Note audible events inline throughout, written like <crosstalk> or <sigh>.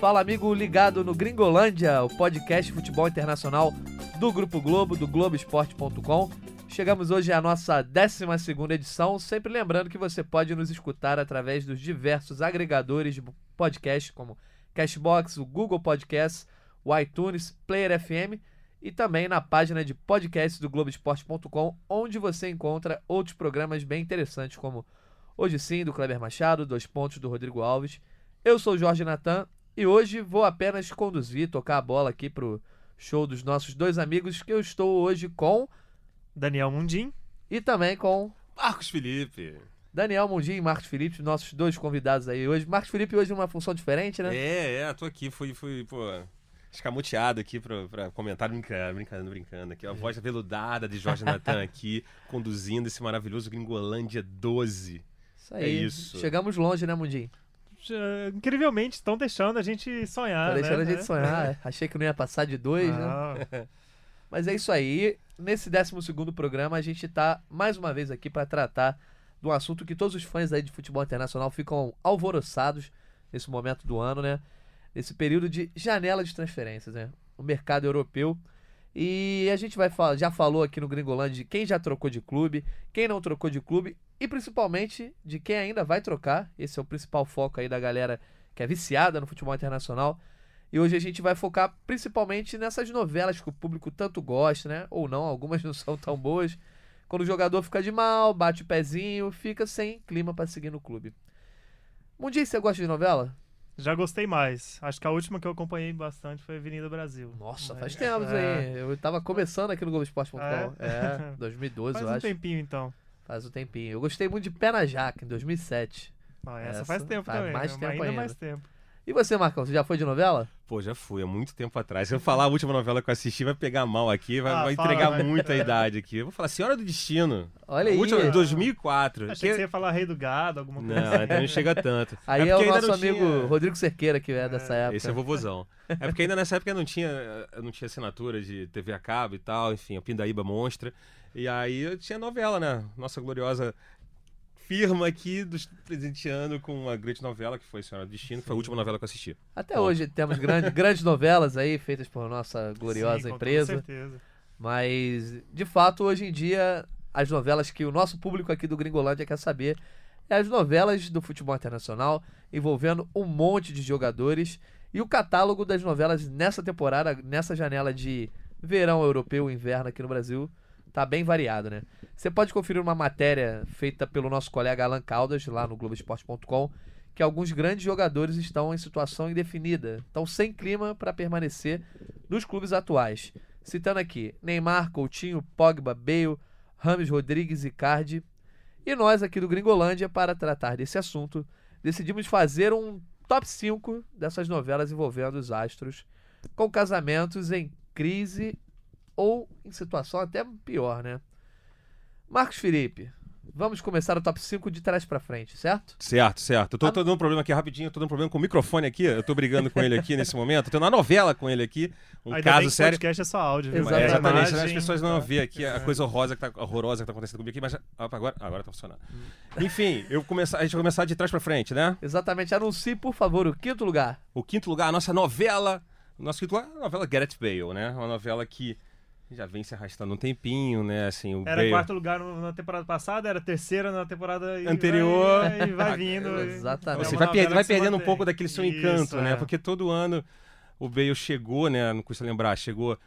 Fala amigo ligado no Gringolândia, o podcast futebol internacional do Grupo Globo, do Globoesporte.com. Chegamos hoje à nossa 12 edição, sempre lembrando que você pode nos escutar através dos diversos agregadores de podcast, como Cashbox, o Google Podcasts, o iTunes, Player FM e também na página de podcasts do Globoesporte.com, onde você encontra outros programas bem interessantes, como Hoje Sim, do Kleber Machado, Dois Pontos, do Rodrigo Alves. Eu sou o Jorge Natan e hoje vou apenas conduzir, tocar a bola aqui pro show dos nossos dois amigos, que eu estou hoje com Daniel Mundim e também com Marcos Felipe. Daniel Mundim e Marcos Felipe, nossos dois convidados aí hoje. Marcos Felipe hoje uma função diferente, né? É, é, tô aqui, fui, fui, pô, escamoteado aqui pra, pra comentar, brincando, brincando, brincando aqui. A voz veludada de Jorge Natan aqui, <laughs> conduzindo esse maravilhoso Gringolândia 12. Isso aí. É isso. Chegamos longe, né, Mundim? Já, incrivelmente estão deixando a gente sonhar. Tá deixando né? a gente sonhar. <laughs> Achei que não ia passar de dois, né? <laughs> Mas é isso aí. Nesse 12 programa, a gente tá mais uma vez aqui para tratar de um assunto que todos os fãs aí de futebol internacional ficam alvoroçados nesse momento do ano, né? Nesse período de janela de transferências, né? O mercado europeu. E a gente vai falar, já falou aqui no Gringolândia de quem já trocou de clube, quem não trocou de clube e principalmente de quem ainda vai trocar. Esse é o principal foco aí da galera que é viciada no futebol internacional. E hoje a gente vai focar principalmente nessas novelas que o público tanto gosta, né? Ou não, algumas não são tão boas. Quando o jogador fica de mal, bate o pezinho, fica sem clima para seguir no clube. Mundial, você gosta de novela? Já gostei mais. Acho que a última que eu acompanhei bastante foi Avenida Brasil. Nossa, Mas- faz tempo é, aí. Eu tava começando aqui no Globoesporte.com. É? É, <laughs> 2012, Faz eu um acho. tempinho então. Faz um tempinho. Eu gostei muito de Pé na Jaca, em 2007. Não, essa, Essa faz tempo faz também. mais né? tempo ainda, ainda. mais tempo. E você, Marcão, você já foi de novela? Pô, já fui, há muito tempo atrás. Se eu falar a última novela que eu assisti, vai pegar mal aqui, vai, Ah, vai fala, entregar vai. muita idade aqui. Eu vou falar Senhora do Destino. Olha A aí. última, 2004. Achei que Que- você ia falar Rei do Gado, alguma coisa Não, então não chega tanto. <laughs> Aí é, o porque ainda nosso amigo tinha- Rodrigo Cerqueira que é dessa época. Esse é vovozão. É porque ainda nessa época eu não tinha, eu não tinha assinatura de TV a cabo e tal, enfim, a Pindaíba Monstra. E aí eu tinha novela, né? Nossa gloriosa firma aqui dos presenteando com uma grande novela que foi Senhora do Destino, que foi a última novela que eu assisti. Até Bom. hoje temos grande, grandes novelas aí feitas por nossa gloriosa Sim, com empresa. toda certeza. Mas, de fato, hoje em dia, as novelas que o nosso público aqui do Gringolândia quer saber é as novelas do futebol internacional, envolvendo um monte de jogadores. E o catálogo das novelas nessa temporada, nessa janela de verão europeu, inverno aqui no Brasil, tá bem variado, né? Você pode conferir uma matéria feita pelo nosso colega Alan Caldas, lá no Globoesporte.com, que alguns grandes jogadores estão em situação indefinida, estão sem clima para permanecer nos clubes atuais. Citando aqui Neymar, Coutinho, Pogba, Bale, Rames Rodrigues e Cardi. E nós aqui do Gringolândia, para tratar desse assunto, decidimos fazer um top 5 dessas novelas envolvendo os astros, com casamentos em crise ou em situação até pior, né? Marcos Felipe, vamos começar o top 5 de trás pra frente, certo? Certo, certo. Eu tô, tô dando um problema aqui rapidinho, eu tô dando um problema com o microfone aqui, eu tô brigando com ele aqui nesse momento, tô tendo uma novela com ele aqui, um Ainda bem caso que sério. podcast é só áudio, viu? Exatamente. É, exatamente, senão as pessoas não tá? vê aqui a coisa horrorosa que, tá, horrorosa que tá acontecendo comigo aqui, mas opa, agora, agora tá funcionando. Enfim, eu começar, a gente vai começar de trás pra frente, né? Exatamente. Anuncie, por favor, o quinto lugar. O quinto lugar, a nossa novela, o nosso quinto lugar é a novela Gareth Bale, né? Uma novela que já vem se arrastando um tempinho, né? Assim, o Era Bale... quarto lugar na temporada passada, era terceira na temporada e Anterior. vai- E vai, <laughs> vindo. Exatamente. Você vai, novela per- vai perdendo um pouco daquele seu encanto, Isso, né? é. Porque todo ano o Bale chegou, né? Não custa lembrar, chegou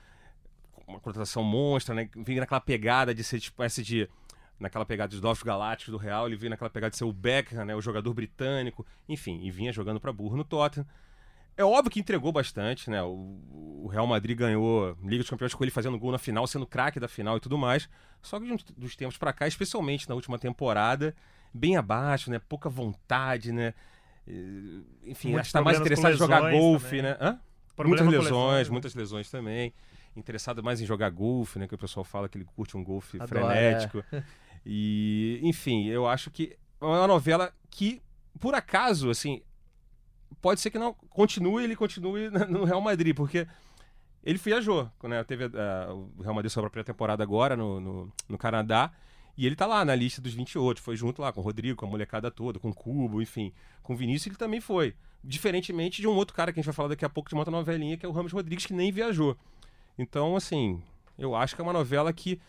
com uma contratação monstra, né? Vinha naquela pegada de ser tipo espécie de. Naquela pegada dos Novos Galácticos do Real, ele vinha naquela pegada de ser o Beckham, né? O jogador britânico, enfim, e vinha jogando pra burro no Tottenham. É óbvio que entregou bastante, né? O, o Real Madrid ganhou Liga dos Campeões com ele fazendo gol na final, sendo craque da final e tudo mais. Só que de uns- dos tempos pra cá, especialmente na última temporada, bem abaixo, né? Pouca vontade, né? Enfim, Muitos acho que tá mais interessado em jogar golfe, também. né? Hã? Problema muitas lesões, lesões, né? muitas lesões também. Interessado mais em jogar golfe, né? Que o pessoal fala que ele curte um golfe Adora, frenético. <laughs> E, enfim, eu acho que é uma novela que, por acaso, assim, pode ser que não continue, ele continue no Real Madrid, porque ele viajou, né? Teve uh, o Real Madrid sobre a pré-temporada agora no, no, no, Canadá. E ele tá lá na lista dos 28. Foi junto lá com o Rodrigo, com a molecada toda, com o Cubo, enfim. Com o Vinícius ele também foi. Diferentemente de um outro cara que a gente vai falar daqui a pouco de uma outra novelinha, que é o Ramos Rodrigues, que nem viajou. Então, assim, eu acho que é uma novela que.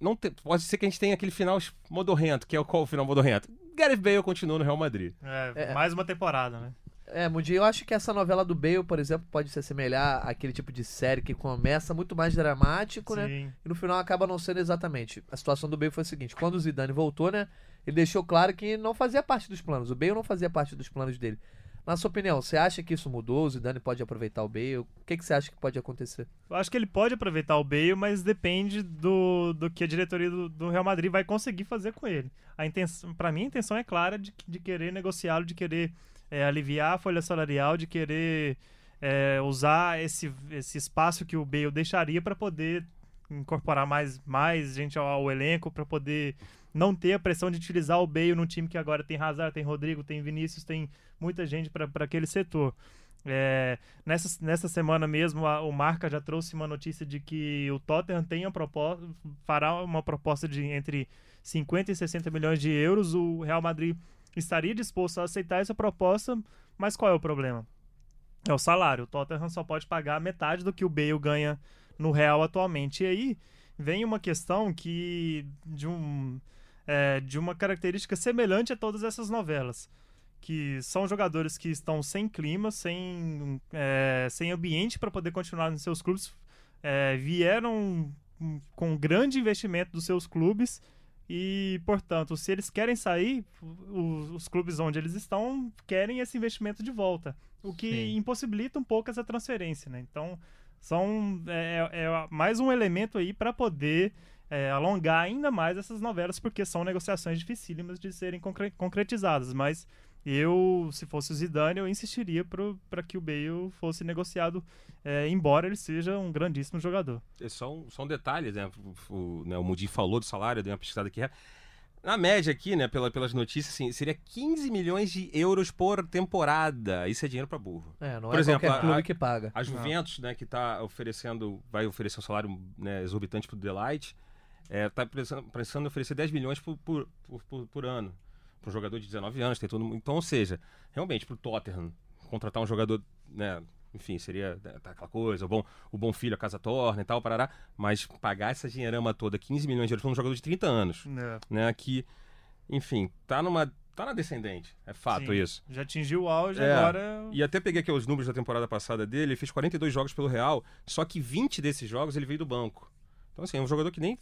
Não te... Pode ser que a gente tenha aquele final modorrento, que é o qual o final modorrento? Gareth Bale continua no Real Madrid. É, é. mais uma temporada, né? É, Mundi, eu acho que essa novela do Bale, por exemplo, pode se assemelhar àquele tipo de série que começa muito mais dramático, né? Sim. né? E no final acaba não sendo exatamente. A situação do Bale foi a seguinte: quando o Zidane voltou, né? Ele deixou claro que não fazia parte dos planos. O Bale não fazia parte dos planos dele. Na sua opinião, você acha que isso mudou? O Zidane pode aproveitar o Bale? O que, que você acha que pode acontecer? Eu acho que ele pode aproveitar o Bale, mas depende do, do que a diretoria do, do Real Madrid vai conseguir fazer com ele. A intenção, para mim, a intenção é clara de, de querer negociá-lo, de querer é, aliviar a folha salarial, de querer é, usar esse, esse espaço que o Bale deixaria para poder incorporar mais, mais gente ao, ao elenco, para poder não ter a pressão de utilizar o Bale num time que agora tem Hazard, tem Rodrigo, tem Vinícius, tem muita gente para aquele setor. É, nessa, nessa semana mesmo, a, o Marca já trouxe uma notícia de que o Tottenham tem a proposta, fará uma proposta de entre 50 e 60 milhões de euros. O Real Madrid estaria disposto a aceitar essa proposta, mas qual é o problema? É o salário. O Tottenham só pode pagar metade do que o Bale ganha no Real atualmente. E aí vem uma questão que de um é, de uma característica semelhante a todas essas novelas que são jogadores que estão sem clima, sem, é, sem ambiente para poder continuar nos seus clubes, é, vieram com grande investimento dos seus clubes e, portanto, se eles querem sair, os, os clubes onde eles estão querem esse investimento de volta, o que Sim. impossibilita um pouco essa transferência, né? Então, são é, é, é mais um elemento aí para poder é, alongar ainda mais essas novelas, porque são negociações dificílimas de serem concre concretizadas, mas eu, se fosse o Zidane, eu insistiria para que o Bale fosse negociado, é, embora ele seja um grandíssimo jogador. É só um, só um detalhe, né? O, o, né, o Mudi falou do salário, deu uma pesquisada aqui. Na média aqui, né, pela, pelas notícias, assim, seria 15 milhões de euros por temporada. Isso é dinheiro para burro. É, não por é exemplo, qualquer clube a, que paga. A Juventus, não. né, que tá oferecendo, vai oferecer um salário né, exorbitante pro Delight, é, tá pensando, pensando em oferecer 10 milhões por, por, por, por ano um jogador de 19 anos, tem tudo. Então, ou seja, realmente para o Tottenham contratar um jogador, né, enfim, seria né, tá aquela coisa, o bom, o bom filho, a casa torna e tal, parará, mas pagar essa dinheirama toda, 15 milhões de euros para um jogador de 30 anos, é. né, que, enfim, tá numa tá na descendente, é fato Sim, isso. Já atingiu o auge, é, agora... E até peguei aqui os números da temporada passada dele, ele fez 42 jogos pelo Real, só que 20 desses jogos ele veio do banco. Então, assim, é um jogador que nem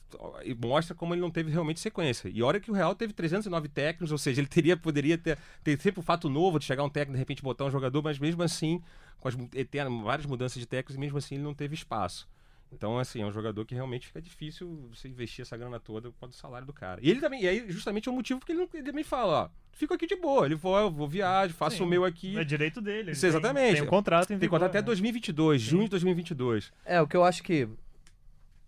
mostra como ele não teve realmente sequência. E olha que o Real teve 309 técnicos, ou seja, ele teria, poderia ter, ter sempre o fato novo de chegar um técnico de repente botar um jogador, mas mesmo assim, com as eternas, várias mudanças de técnicos, e mesmo assim ele não teve espaço. Então, assim, é um jogador que realmente fica difícil você investir essa grana toda com o salário do cara. E ele também, e aí justamente é o motivo porque ele, não, ele também fala, ó, fico aqui de boa, ele vou, eu vou viajar, faço Sim, o meu aqui. É direito dele. Isso, exatamente. Tem, tem um contrato em Tem contrato até 2022, Sim. junho de 2022. É, o que eu acho que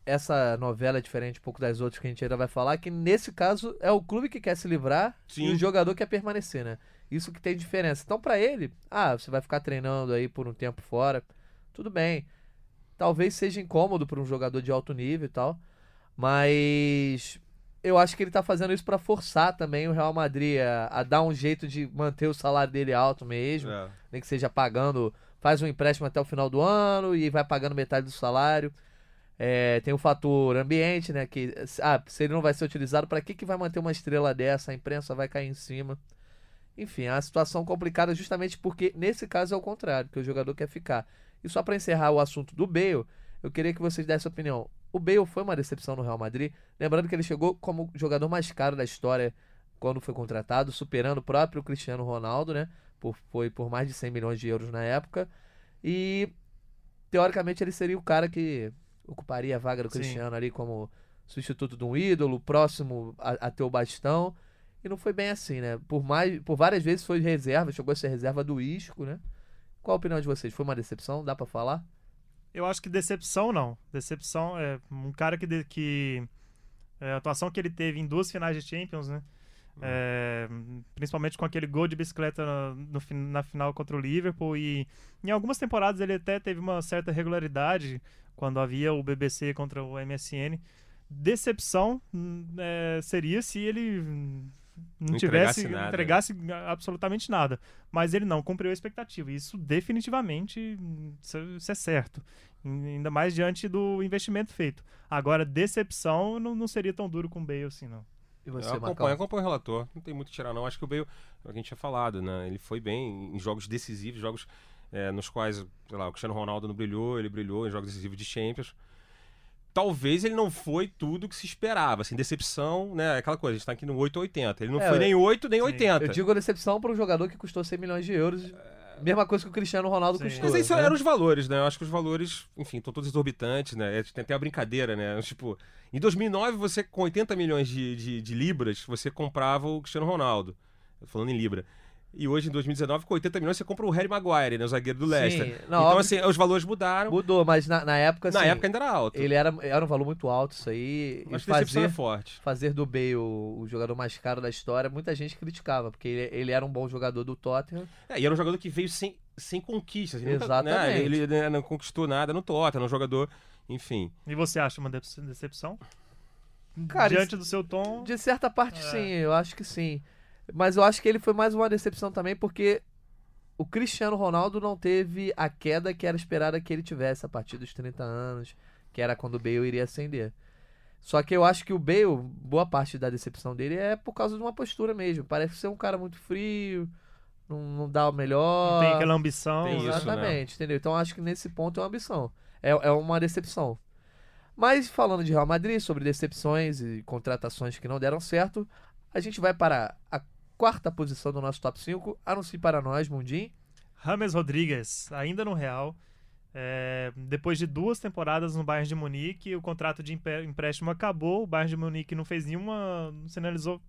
essa novela é diferente um pouco das outras que a gente ainda vai falar, que nesse caso é o clube que quer se livrar Sim. e o jogador quer permanecer, né? Isso que tem diferença. Então, para ele, ah, você vai ficar treinando aí por um tempo fora, tudo bem. Talvez seja incômodo para um jogador de alto nível e tal, mas eu acho que ele tá fazendo isso para forçar também o Real Madrid a, a, dar um jeito de manter o salário dele alto mesmo, é. nem que seja pagando, faz um empréstimo até o final do ano e vai pagando metade do salário. É, tem o fator ambiente, né? Que ah, se ele não vai ser utilizado, para que, que vai manter uma estrela dessa? A imprensa vai cair em cima. Enfim, é uma situação complicada justamente porque nesse caso é o contrário, que o jogador quer ficar. E só para encerrar o assunto do Bale, eu queria que vocês dessem opinião. O Bale foi uma decepção no Real Madrid, lembrando que ele chegou como jogador mais caro da história quando foi contratado, superando o próprio Cristiano Ronaldo, né? Por, foi por mais de 100 milhões de euros na época. E teoricamente ele seria o cara que ocuparia a vaga do Sim. Cristiano ali como substituto de um ídolo, próximo a, a ter o bastão. E não foi bem assim, né? Por, mais, por várias vezes foi reserva, chegou a ser reserva do Isco, né? Qual a opinião de vocês? Foi uma decepção? Dá para falar? Eu acho que decepção não. Decepção é um cara que. De, que é, a atuação que ele teve em duas finais de Champions, né? É, principalmente com aquele gol de bicicleta no fin- na final contra o Liverpool e em algumas temporadas ele até teve uma certa regularidade quando havia o BBC contra o MSN. Decepção hum, é, seria se ele não, tivesse entregasse nada. entregasse absolutamente nada, mas ele não cumpriu a expectativa. Isso definitivamente isso, isso é certo, ainda mais diante do investimento feito. Agora decepção não, não seria tão duro com o Bale assim não. E você, eu acompanho, acompanho o relator. Não tem muito que tirar, não. Acho que o Bale, é o que a gente tinha falado, né? Ele foi bem em jogos decisivos, jogos é, nos quais, sei lá, o Cristiano Ronaldo não brilhou, ele brilhou em jogos decisivos de Champions. Talvez ele não foi tudo que se esperava, assim, decepção, né? Aquela coisa, a gente tá aqui no 8 ou 80. Ele não É, foi nem 8 nem Sim. 80. Eu digo a decepção para um jogador que custou 100 milhões de euros. Mesma coisa que o Cristiano Ronaldo Sim. custou. Mas isso né? eram os valores, né? Eu acho que os valores, enfim, estão todos exorbitantes, né? É, Tem até a brincadeira, né? <laughs> Tipo, em 2009, você com 80 milhões de, de, de libras, você comprava o Cristiano Ronaldo. Falando em libra. E hoje, em 2019, com 80 milhões, você compra o Harry Maguire, né? O zagueiro do Sim. Leicester. Não, então, óbvio assim, os valores mudaram. Mudou, mas na, na época, Na assim, época ainda era alto. ele era, era um valor muito alto isso aí. Mas decepção é fazer, forte. fazer do Bale o jogador mais caro da história, muita gente criticava, porque ele, ele era um bom jogador do Tottenham. É, e era um jogador que veio sem, sem conquistas. Ele nunca- Exatamente. né? Ele né, não conquistou nada no Tottenham, um jogador, enfim. E você acha uma dece- decepção? Cara, Diante do seu tom. De certa parte, É. sim, eu acho que sim. Mas eu acho que ele foi mais uma decepção também, porque o Cristiano Ronaldo não teve a queda que era esperada que ele tivesse a partir dos 30 anos, que era quando o Bale iria ascender. Só que eu acho que o Bale, boa parte da decepção dele é por causa de uma postura mesmo. Parece ser um cara muito frio, não, não dá o melhor. Não tem aquela ambição. Tem isso, né? Exatamente, entendeu? Então acho que nesse ponto é uma ambição. É, é uma decepção. Mas falando de Real Madrid, sobre decepções e contratações que não deram certo, a gente vai para a quarta posição do nosso top 5. Anuncie para nós, Mundim. James Rodrigues, ainda no Real. É, depois de duas temporadas no Bayern de Munique, o contrato de empréstimo acabou. O Bayern de Munique não fez nenhuma. não sinalizou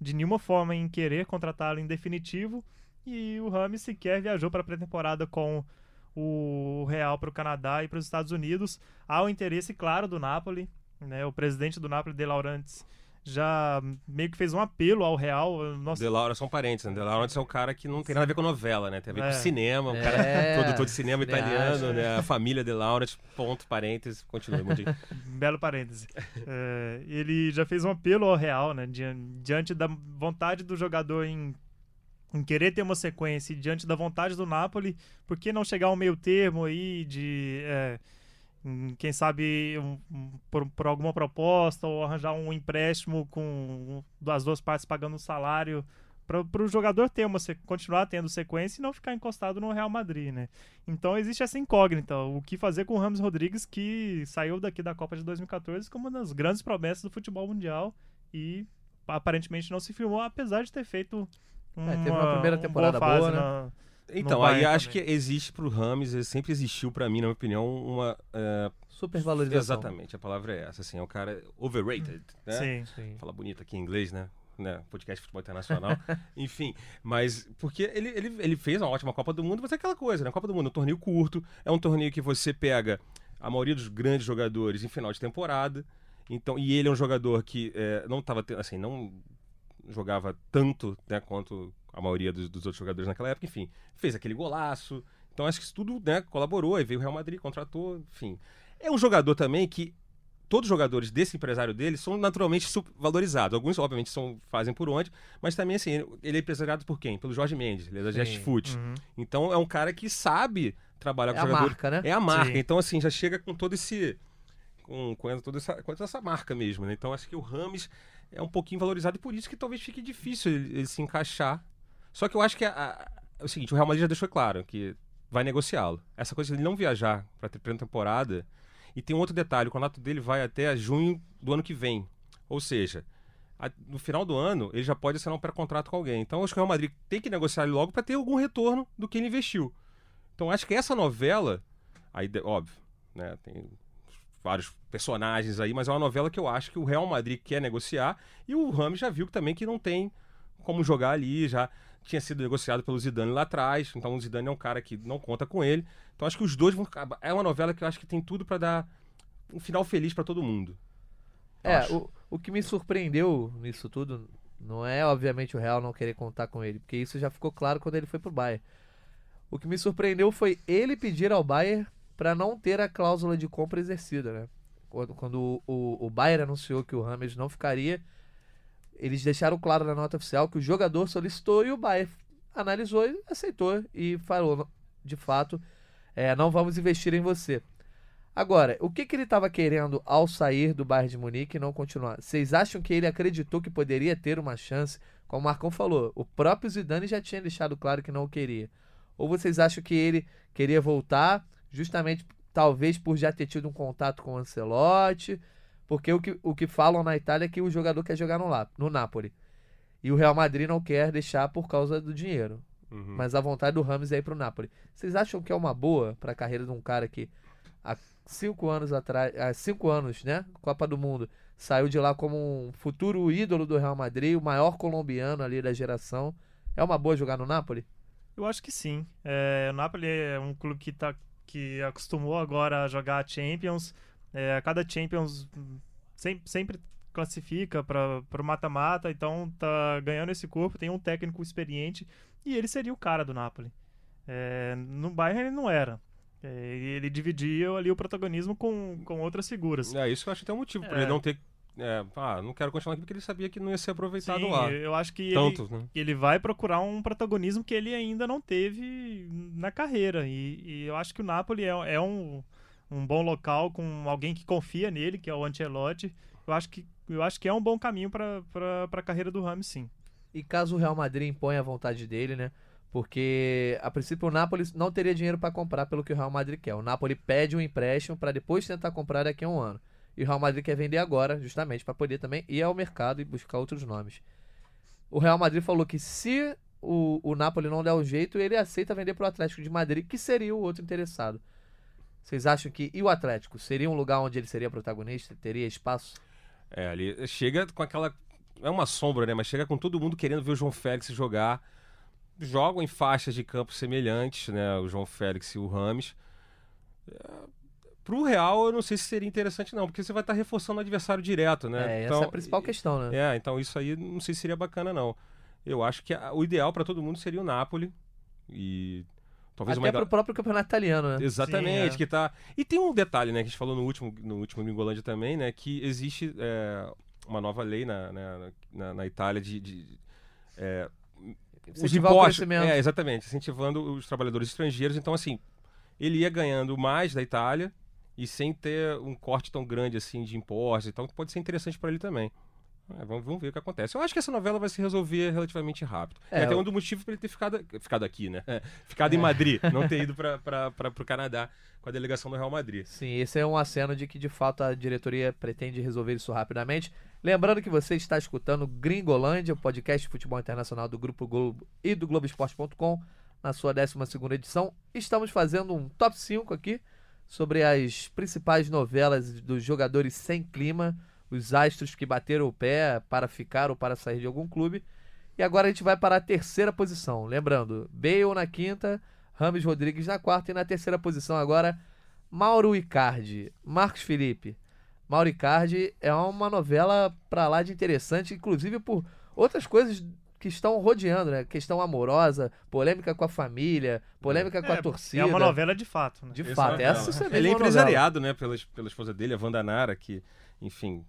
de nenhuma forma em querer contratá-lo em definitivo. E o Rames sequer viajou para a pré-temporada com o Real para o Canadá e para os Estados Unidos. Há o interesse claro do Napoli. Né? O presidente do Napoli, De Laurentiis, já meio que fez um apelo ao Real. Nossa, De Laura são parentes, né? De Laura é um cara que não tem nada a ver com novela, né? Tem a ver É. com cinema, um É, cara produtor de cinema cineasta. italiano, né? A família De Laura, ponto, parênteses, continua. <laughs> Belo parêntese. É, ele já fez um apelo ao Real, né? dian- Diante da vontade do jogador em, em querer ter uma sequência e diante da vontade do Napoli, por que não chegar a um meio termo aí de. é, quem sabe um- um- por, por alguma proposta ou arranjar um empréstimo com as duas partes pagando um salário para o jogador ter uma continuar tendo sequência e não ficar encostado no Real Madrid, né? Então existe essa incógnita, o que fazer com o Ramos Rodrigues que saiu daqui da Copa de 2014 como uma das grandes promessas do futebol mundial e aparentemente não se firmou, apesar de ter feito uma, É, teve uma primeira temporada boa, boa, né? na- Então, aí acho também. que existe pro Rames, sempre existiu pra mim, na minha opinião, uma. é, Supervalorização. exatamente, a palavra é essa, assim, é um cara overrated, né? Sim. Sim. Fala bonito aqui em inglês, né? né? Podcast de Futebol Internacional. <laughs> Enfim, mas porque ele, ele, ele fez uma ótima Copa do Mundo, mas é aquela coisa, né? Copa do Mundo é um torneio curto, é um torneio que você pega a maioria dos grandes jogadores em final de temporada. Então, e ele é um jogador que é, não tava tendo, assim, não jogava tanto, né, quanto a maioria dos, dos outros jogadores naquela época, enfim, fez aquele golaço. Então acho que isso tudo, né, colaborou, aí veio o Real Madrid, contratou, enfim. É um jogador também que todos os jogadores desse empresário dele são naturalmente valorizados. Alguns, obviamente, são, fazem por onde, mas também, assim, ele é empresariado por quem? Pelo Jorge Mendes, ele é da Sim. Just Food. Uhum. Então é um cara que sabe trabalhar É com a jogador. marca, né? É a marca. Sim. Então, assim, já chega com todo esse. Com, com toda, essa, com toda essa marca mesmo, né? Então acho que o Rames é um pouquinho valorizado e por isso que talvez fique difícil ele, ele se encaixar. Só que eu acho que a- a- é o seguinte, o Real Madrid já deixou claro que vai negociá-lo. Essa coisa de ele não viajar para ter pré-temporada. E tem um outro detalhe, o contrato dele vai até junho do ano que vem. Ou seja, a- no final do ano ele já pode assinar um pré-contrato com alguém. Então acho que o Real Madrid tem que negociar ele logo para ter algum retorno do que ele investiu. Então acho que essa novela, aí óbvio, né, tem vários personagens aí, mas é uma novela que eu acho que o Real Madrid quer negociar e o Ramos já viu que também que não tem como jogar ali, já tinha sido negociado pelo Zidane lá atrás, então o Zidane é um cara que não conta com ele. Então acho que os dois vão acabar. É uma novela que eu acho que tem tudo para dar um final feliz para todo mundo. É, Acho. o, o que me surpreendeu nisso tudo, Não é, obviamente, o Real não querer contar com ele, porque isso já ficou claro quando ele foi pro Bayern. O que me surpreendeu foi ele pedir ao Bayern para não ter a cláusula de compra exercida, né? Quando, quando o, o, o Bayern anunciou que o Rames não ficaria, eles deixaram claro na nota oficial que o jogador solicitou e o Bayern analisou e aceitou e falou, de fato, é, não vamos investir em você. Agora, o que, que ele estava querendo ao sair do Bayern de Munique e não continuar? Vocês acham que ele acreditou que poderia ter uma chance? Como o Marcão falou, o próprio Zidane já tinha deixado claro que não o queria. Ou vocês acham que ele queria voltar justamente talvez por já ter tido um contato com o Ancelotti? Porque o que, o que falam na Itália é que o jogador quer jogar no, no Napoli. E o Real Madrid não quer deixar por causa do dinheiro. Uhum. Mas a vontade do Ramos é ir pro Napoli. Vocês acham que é uma boa para a carreira de um cara que há cinco anos atrás, há cinco anos, né? Copa do Mundo, saiu de lá como um futuro ídolo do Real Madrid, o maior colombiano ali da geração. É uma boa jogar no Napoli? Eu acho que sim. É, o Napoli é um clube que, tá, que acostumou agora a jogar a Champions. É, cada Champions sempre, sempre classifica para o mata-mata, então tá ganhando esse corpo, tem um técnico experiente e ele seria o cara do Napoli. É, no Bayern ele não era. É, ele dividia ali o protagonismo com, com outras figuras. É, isso eu acho até um motivo, é. para ele não ter. É, ah, não quero continuar aqui porque ele sabia que não ia ser aproveitado Sim, lá. Eu acho que Tanto, ele, né? ele vai procurar um protagonismo que ele ainda não teve na carreira. E, e eu acho que o Napoli é, é um, um bom local com alguém que confia nele, que é o Ancelotti. Eu acho que, eu acho que é um bom caminho para a carreira do Ramos, sim. E caso o Real Madrid imponha a vontade dele, né? Porque a princípio o Napoli não teria dinheiro para comprar pelo que o Real Madrid quer. O Napoli pede um empréstimo para depois tentar comprar daqui a um ano. E o Real Madrid quer vender agora, justamente para poder também ir ao mercado e buscar outros nomes. O Real Madrid falou que se o, o Napoli não der o jeito, ele aceita vender para o Atlético de Madrid, que seria o outro interessado. Vocês acham que. E o Atlético? Seria um lugar onde ele seria protagonista? Teria espaço? É, ali chega com aquela. É uma sombra, né? Mas chega com todo mundo querendo ver o João Félix jogar jogam em faixas de campo semelhantes, né? O João Félix e o Rames. É, pro Real, eu não sei se seria interessante, não, porque você vai estar tá reforçando o adversário direto, né? É, então, essa é a principal questão, né? É, então isso aí não sei se seria bacana, não. Eu acho que a, o ideal para todo mundo seria o Napoli. E. Talvez Até uma... pro próprio campeonato italiano, né? Exatamente, Sim, é. que tá. E tem um detalhe, né, que a gente falou no último, no último Gringolândia também, né? Que existe é, uma nova lei na, né, na, na Itália de, de é, os impostos, é, exatamente, incentivando os trabalhadores estrangeiros. Então, assim, ele ia ganhando mais da Itália e sem ter um corte tão grande assim de impostos. Então, pode ser interessante para ele também. É, vamos, vamos, ver o que acontece. Eu acho que essa novela vai se resolver relativamente rápido. É, é até um dos motivos para ele ter ficado, ficado aqui, né? É, ficado é. em Madrid, não ter <laughs> ido para o Canadá com a delegação do Real Madrid. Sim, esse é um aceno de que de fato a diretoria pretende resolver isso rapidamente. Lembrando que você está escutando Gringolândia, o podcast de futebol internacional do Grupo Globo e do Globoesporte.com, na sua 12 edição. Estamos fazendo um top 5 aqui sobre as principais novelas dos jogadores sem clima os astros que bateram o pé para ficar ou para sair de algum clube. E agora a gente vai para a terceira posição. Lembrando, Bale na quinta, Rames Rodrigues na quarta e na terceira posição agora, Mauro Icardi. Marcos Felipe. Mauro Icardi é uma novela para lá de interessante, inclusive por outras coisas que estão rodeando, né? Questão amorosa, polêmica com a família, polêmica é, com a torcida. É uma novela de fato, né? De fato, essa você Ele é empresariado, né, pela, pela esposa dele, a Wanda Nara, que, enfim,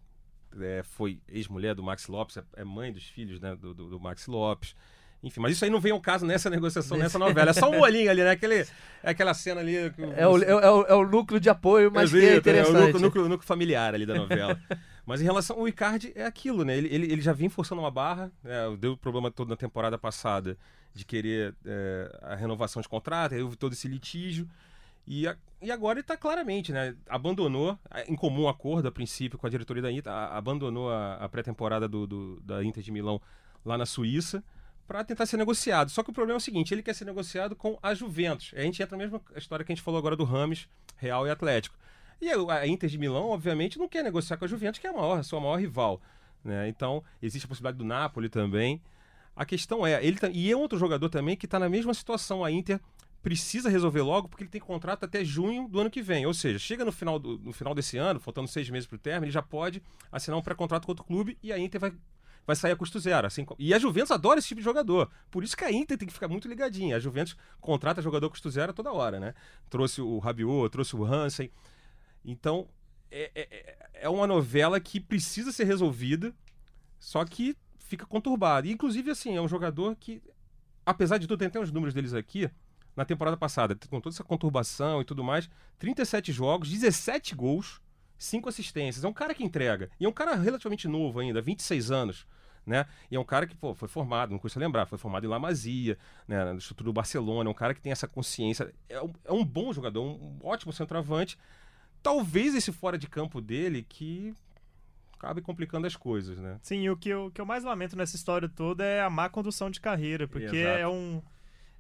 é, foi ex-mulher do Max Lopes, é, é mãe dos filhos né, do, do, do, Max Lopes. Enfim, mas isso aí não vem ao caso nessa negociação, nessa novela. É só um <laughs> olhinho ali, né? Aquele, é aquela cena ali. É, o, é, o, é o núcleo de apoio, mas que é interessante. É o núcleo, núcleo, núcleo familiar ali da novela. <laughs> mas em relação ao Icardi, é aquilo, né? Ele, ele, ele já vinha forçando uma barra, né? deu o problema todo na temporada passada de querer é, a renovação de contrato, aí houve todo esse litígio. E, a, e agora ele está claramente, né? Abandonou, em comum acordo a princípio com a diretoria da Inter, abandonou a, a pré-temporada do, do, da Inter de Milão lá na Suíça para tentar ser negociado. Só que o problema é o seguinte: ele quer ser negociado com a Juventus. A gente entra na mesma história que a gente falou agora do Rames, Real e Atlético. E a Inter de Milão, obviamente, não quer negociar com a Juventus, que é a maior, a sua maior rival. Né? Então, existe a possibilidade do Napoli também. A questão é, ele e é outro jogador também que está na mesma situação. A Inter precisa resolver logo porque ele tem contrato até junho do ano que vem. Ou seja, chega no final, do, no final desse ano, faltando seis meses para o término, ele já pode assinar um pré-contrato com outro clube e a Inter vai vai sair a custo zero. Assim, e a Juventus adora esse tipo de jogador. Por isso que a Inter tem que ficar muito ligadinha. A Juventus contrata jogador custo zero toda hora, né? Trouxe o Rabiot, trouxe o Hansen. Então, é, é, é uma novela que precisa ser resolvida, só que fica conturbada. E, inclusive, assim, é um jogador que, apesar de tudo, tem até os números deles aqui, na temporada passada, com toda essa conturbação e tudo mais, 37 jogos, 17 gols, 5 assistências. É um cara que entrega. E é um cara relativamente novo ainda, 26 anos. Né? E é um cara que pô, foi formado, não custa lembrar, foi formado em La Masia, né, no estrutura do Barcelona, é um cara que tem essa consciência, é um, é um bom jogador, um ótimo centroavante. Talvez esse fora de campo dele que acabe complicando as coisas, né? Sim, o que eu, o que eu mais lamento nessa história toda é a má condução de carreira, porque Exato. é um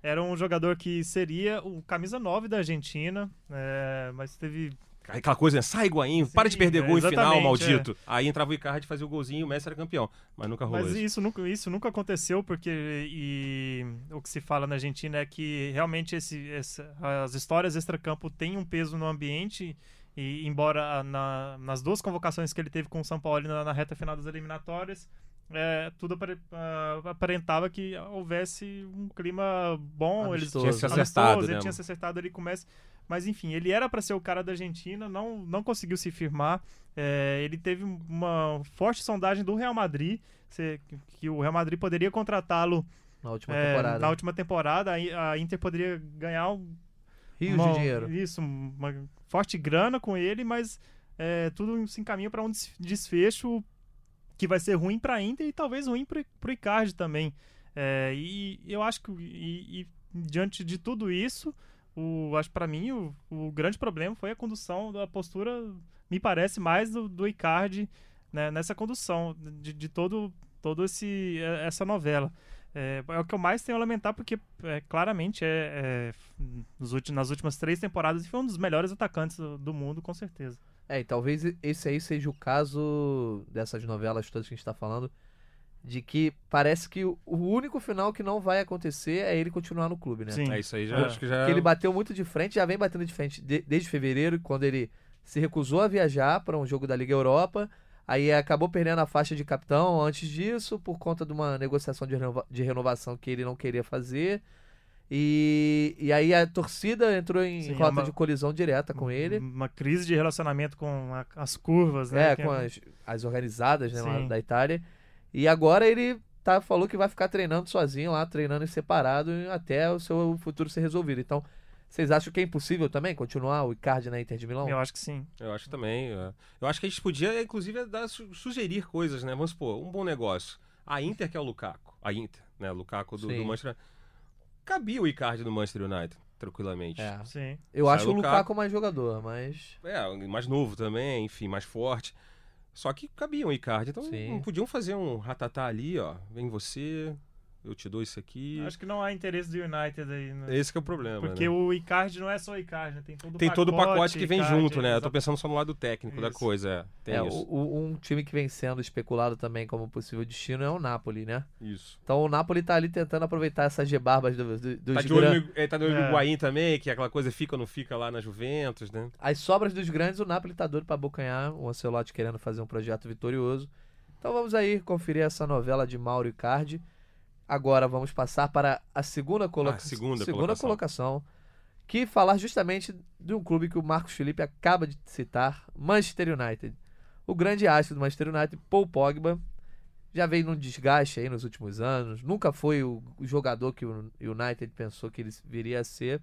era um jogador que seria o camisa 9 da Argentina, é, mas teve Aquela coisa, né? sai Sim, para de perder gol em final, maldito. É. Aí entrava o Icardi, fazia o golzinho e o Messi era campeão. Mas nunca rolou Mas isso. isso nunca, isso nunca aconteceu, porque e, o que se fala na Argentina é que realmente esse, esse, as histórias extracampo têm um peso no ambiente e embora na, nas duas convocações que ele teve com o São Paulo na, na reta final das eliminatórias, é, tudo uh, aparentava que houvesse um clima bom. Eles tinham se acertado, né? Ele tinha se acertado ali com o Messi. Mas enfim, ele era para ser o cara da Argentina, não, não conseguiu se firmar. É, ele teve uma forte sondagem do Real Madrid, que, que o Real Madrid poderia contratá-lo na última é, temporada. Na última temporada, a Inter poderia ganhar rios uma, de dinheiro. Isso, uma forte grana com ele, mas é, tudo se encaminha para um desfecho que vai ser ruim para a Inter e talvez ruim para o Icardi também. É, e eu acho que e, e, diante de tudo isso, o, acho para mim o, o, grande problema foi a condução da postura, me parece mais do, do Icardi né, nessa condução de, de todo todo esse essa novela. É, é, o que eu mais tenho a lamentar, porque é, claramente é, é nas últimas três temporadas foi um dos melhores atacantes do, mundo, com certeza. É, e talvez esse aí seja o caso dessas novelas todas que a gente está falando, de que parece que o, único final que não vai acontecer é ele continuar no clube, né? Sim. É isso aí, já, acho que já. Porque ele bateu muito de frente, já vem batendo de frente de, desde fevereiro, quando ele se recusou a viajar para um jogo da Liga Europa Aí acabou perdendo a faixa de capitão antes disso, por conta de uma negociação de, renova de renovação que ele não queria fazer. E, e aí a torcida entrou em Sim, rota é uma, de colisão direta com ele. Uma crise de relacionamento com a, as curvas, né? É, com é... As, as, organizadas né, lá da Itália. E agora ele tá, falou que vai ficar treinando sozinho lá, treinando em separado até o seu futuro ser resolvido. Então, vocês acham que é impossível também continuar o Icardi na Inter de Milão? Eu acho que sim. Eu acho também. É. Eu acho que a gente podia, inclusive, dar, sugerir coisas, né? Vamos supor, um bom negócio. A Inter, que é o Lukaku. A Inter, né? Lukaku do, do Manchester Cabia o Icardi no Manchester United, tranquilamente. É. Sim. Eu Sai acho o Lukaku, Lukaku mais jogador, mas... É, mais novo também, enfim, mais forte. Só que cabia o Icardi. Então, não podiam fazer um ratatá ali, ó. Vem você, eu te dou isso aqui. Acho que não há interesse do United aí. Né? Esse é o problema. Porque né? o Icardi não é só o Icardi, né? tem todo o tem pacote. todo o pacote que vem Icardi, junto, né? Eu tô pensando só no lado técnico isso. da coisa. É, é o, um time que vem sendo especulado também como possível destino é o Napoli, né? Isso. Então o Napoli tá ali tentando aproveitar essas gebarbas do, do, dos tá de olho no, é, tá no é. também, que é aquela coisa fica ou não fica lá na Juventus, né? As sobras dos grandes, o Napoli tá doido pra abocanhar. O Ancelotti querendo fazer um projeto vitorioso. Então vamos aí conferir essa novela de Mauro Icardi. Agora vamos passar para a segunda, coloca... ah, segunda, segunda colocação. colocação. Que falar justamente de um clube que o Marcos Felipe acaba de citar, Manchester United. O grande astro do Manchester United, Paul Pogba, já veio num desgaste aí nos últimos anos. Nunca foi o jogador que o United pensou que ele viria a ser.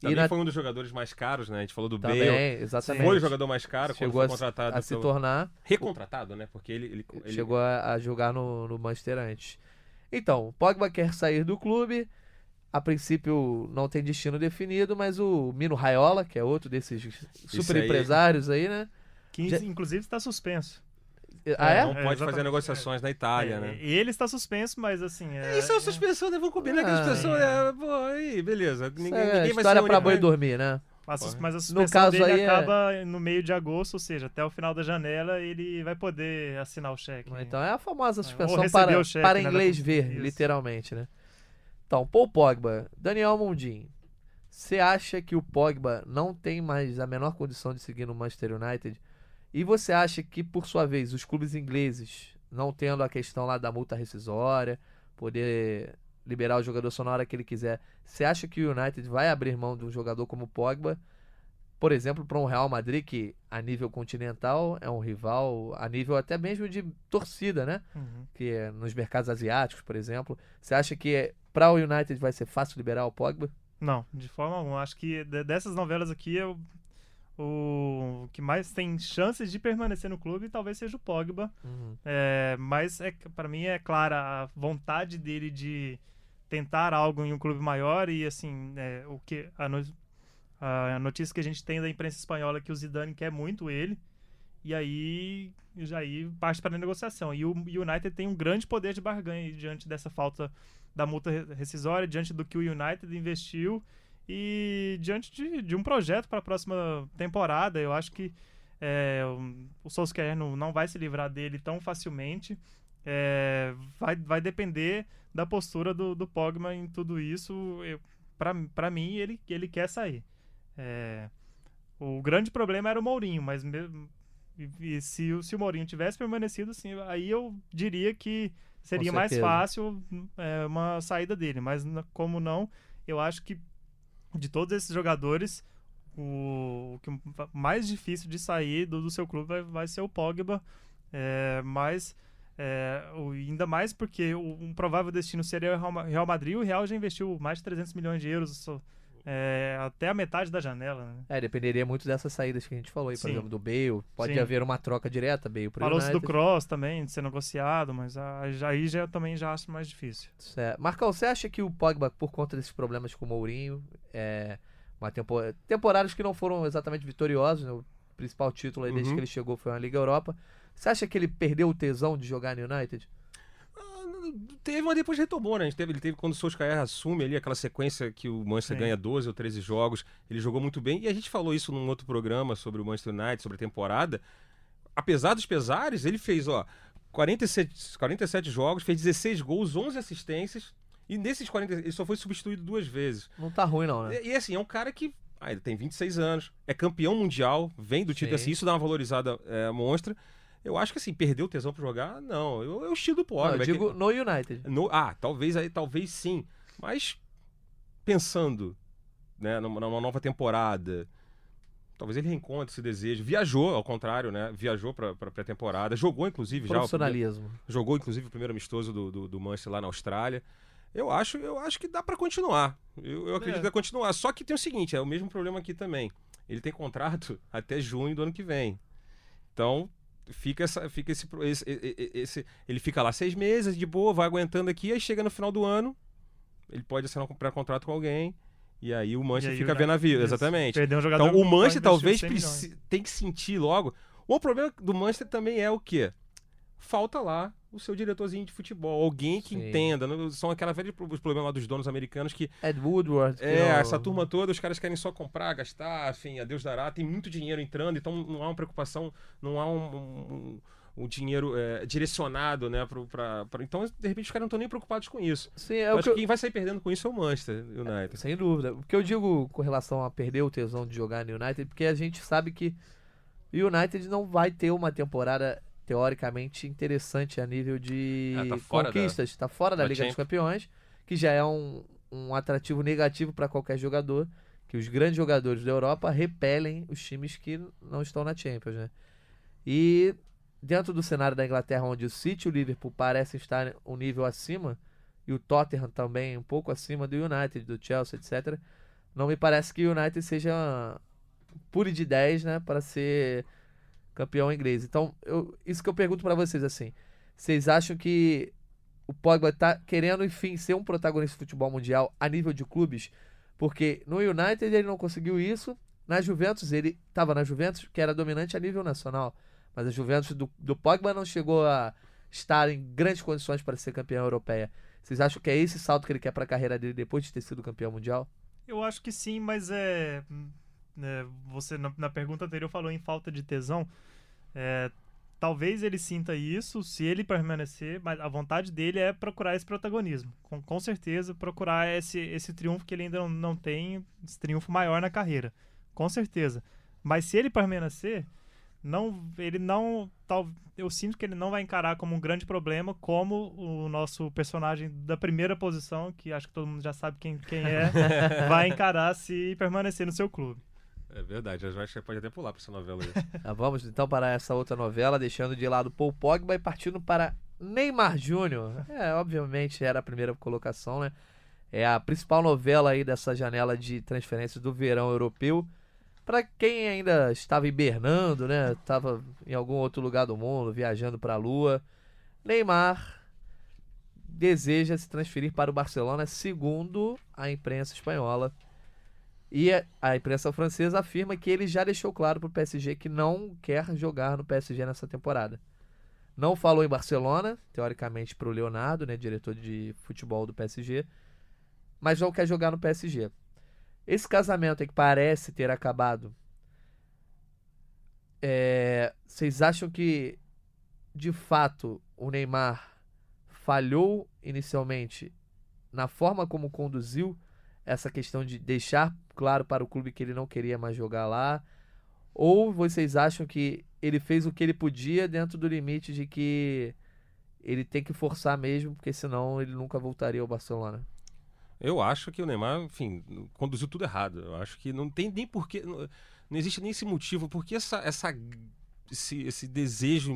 Também na... foi um dos jogadores mais caros, né? A gente falou do Também, Bale. exatamente. Foi o jogador mais caro Chegou quando foi contratado. A, a se tornar... Recontratado, né? Porque ele... ele, ele... Chegou a, a, jogar no, no Manchester antes. Então, Pogba quer sair do clube. A princípio não tem destino definido, mas o Mino Raiola, que é outro desses super aí... empresários aí, né? Que Já... inclusive está suspenso. Ah, é? Não pode é, fazer negociações é. na Itália, é, né? E ele está suspenso, mas assim. É, Isso é uma suspensão, né? Vamos combinar ah, que a suspensão é. Pô, aí, beleza. Ninguém, é, ninguém vai História pra boi dormir, né? Mas, mas a suspensão no caso dele aí é- acaba é... no meio de agosto, ou seja, até o final da janela ele vai poder assinar o cheque. Então é a famosa suspensão para, cheque, para né, inglês ver, Isso. literalmente, né? Então, Paul Pogba, Daniel Mundim, você acha que o Pogba não tem mais a menor condição de seguir no Manchester United? E você acha que, por sua vez, os clubes ingleses não tendo a questão lá da multa rescisória, poder liberar o jogador só na hora que ele quiser. Você acha que o United vai abrir mão de um jogador como o Pogba, por exemplo, para um Real Madrid que a nível continental é um rival, a nível até mesmo de torcida, né? Uhum. Que é nos mercados asiáticos, por exemplo. Você acha que para o United vai ser fácil liberar o Pogba? Não, de forma alguma. Acho que de- dessas novelas aqui, eu, o que mais tem chances de permanecer no clube talvez seja o Pogba. É, mas é, para mim é clara a vontade dele de tentar algo em um clube maior e assim é, o que a, no- a notícia que a gente tem da imprensa espanhola é que o Zidane quer muito ele e aí já aí parte para a negociação e o United tem um grande poder de barganha diante dessa falta da multa re- rescisória diante do que o United investiu e diante de, de um projeto para a próxima temporada eu acho que é, o- o Solskjaer não, não vai se livrar dele tão facilmente. É, vai, vai depender da postura do, do Pogba em tudo isso. Para mim, ele, ele quer sair. É, o grande problema era o Mourinho, mas mesmo, e, se, o- se o Mourinho tivesse permanecido, assim, aí eu diria que seria mais fácil é, uma saída dele. Mas como não, eu acho que de todos esses jogadores, o, o que mais difícil de sair do, do seu clube vai, vai ser o Pogba. É, mas é, o- ainda mais porque o, um provável destino seria o Real Ma- Real Madrid. O Real já investiu mais de 300 milhões de euros só, é, até a metade da janela. né? É, dependeria muito dessas saídas que a gente falou aí, por Sim. exemplo, do Bale. Pode Sim. haver uma troca direta, Bale pro Falou-se do. Cross também, de ser negociado, mas a- já- aí já também já acho mais difícil. Certo. Marcão, você acha que o Pogba, por conta desses problemas com o Mourinho, é uma tempo... temporadas que não foram exatamente vitoriosos, né? o principal título aí desde Uhum. que ele chegou foi a Liga Europa, você acha que ele perdeu o tesão de jogar no United? Ah, Teve, mas depois retomou, né? A gente teve, ele teve quando o Solskjaer assume ali aquela sequência que o Manchester Sim. ganha 12 ou 13 jogos, ele jogou muito bem. E a gente falou isso num outro programa sobre o Manchester United, sobre a temporada. Apesar dos pesares, ele fez, ó, 47, 47 jogos, fez 16 gols, 11 assistências. E nesses 40, ele só foi substituído duas vezes. Não tá ruim não, né? E, e, assim, é um cara que. Ah, ele tem 26 anos, é campeão mundial, vem do título, Sim. assim, isso dá uma valorizada é, monstra. Eu acho que assim, perdeu o tesão pra jogar, não. Eu, o estilo do Não, eu é que- digo no United. no- ah, talvez aí, talvez sim. Mas pensando, né, numa, numa nova temporada, talvez ele reencontre esse desejo. Viajou, ao contrário, né? Viajou pra, pra pré-temporada, jogou inclusive já. o primeiro- Profissionalismo. jogou inclusive o primeiro amistoso do, do, do Manchester lá na Austrália. Eu acho, eu acho que dá pra continuar. Eu, eu acredito É. que dá continuar. Só que tem o seguinte, é o mesmo problema aqui também. Ele tem contrato <laughs> até junho do ano que vem. Então fica essa, fica esse, esse, esse- ele fica lá seis meses de boa, vai aguentando aqui, aí chega no final do ano, ele pode assinar um pré-contrato com alguém. E aí o Manchester aí fica vendo a vida, exatamente. Um jogador Então o Manchester talvez 100 milhões. preci- tem que sentir logo. O problema do Manchester também é o quê? Falta lá o seu diretorzinho de futebol, alguém que Sim. entenda. não- São aquela velha os problemas lá dos donos americanos que Ed Woodward. é, não- essa turma toda, os caras querem só comprar, gastar, enfim, a Deus dará, tem muito dinheiro entrando, então não há uma preocupação, não há um, um- um dinheiro é, direcionado, né, pro, pra, pra- então de repente os caras não estão nem preocupados com isso. Sim, é acho que que eu... quem vai sair perdendo com isso é o Manchester United. Sem dúvida. O que eu digo com relação a perder o tesão de jogar no United, porque a gente sabe que o United não vai ter uma temporada teoricamente interessante a nível de É, tá conquistas. Está fora da da Liga dos. Campeões, que já é um, um atrativo negativo para qualquer jogador, que os grandes jogadores da Europa repelem os times que não estão na Champions, né? E dentro do cenário da Inglaterra, onde o City e o Liverpool parecem estar um nível acima, e o Tottenham também um pouco acima do United, do Chelsea, etc. Não me parece que o United seja pure de 10, né, para ser campeão inglês. Então, eu, isso que eu pergunto para vocês assim, vocês acham que o Pogba tá querendo enfim ser um protagonista do futebol mundial a nível de clubes? Porque no United ele não conseguiu isso, na Juventus ele estava na Juventus, que era dominante a nível nacional, mas a Juventus do, do Pogba não chegou a estar em grandes condições para ser campeão europeia. Vocês acham que é esse salto que ele quer para a carreira dele depois de ter sido campeão mundial? Eu acho que sim, mas é. é, você na, na pergunta anterior falou em falta de tesão. É, talvez ele sinta isso se ele permanecer, mas a vontade dele é procurar esse protagonismo. Com, com certeza, procurar esse, esse triunfo que ele ainda não, não tem, esse triunfo maior na carreira. Com certeza. Mas se ele permanecer, não, ele não, tal, eu sinto que ele não vai encarar como um grande problema, como o nosso personagem da primeira posição, que acho que todo mundo já sabe quem, quem é, <laughs> vai encarar se permanecer no seu clube. É verdade, eu acho que pode até pular para essa novela aí. Ah, <laughs> vamos então para essa outra novela, deixando de lado Paul Pogba e partindo para Neymar Júnior. É, obviamente era a primeira colocação, né? É a principal novela aí dessa janela de transferências do verão europeu. Para quem ainda estava hibernando, né? Estava em algum outro lugar do mundo, viajando para a Lua. Neymar deseja se transferir para o Barcelona, segundo a imprensa espanhola. E a imprensa francesa afirma que ele já deixou claro para o PSG que não quer jogar no PSG nessa temporada. Não falou em Barcelona, teoricamente para o Leonardo, né, diretor de futebol do PSG, mas não quer jogar no PSG. Esse casamento é que parece ter acabado. É, vocês acham que de fato o Neymar falhou inicialmente na forma como conduziu essa questão de deixar claro para o clube que ele não queria mais jogar lá? Ou vocês acham que ele fez o que ele podia dentro do limite de que ele tem que forçar mesmo, porque senão ele nunca voltaria ao Barcelona? Eu acho que o Neymar, enfim, conduziu tudo errado. Eu acho que não tem nem porquê. Não, existe nem esse motivo. Porque essa, essa, esse, esse desejo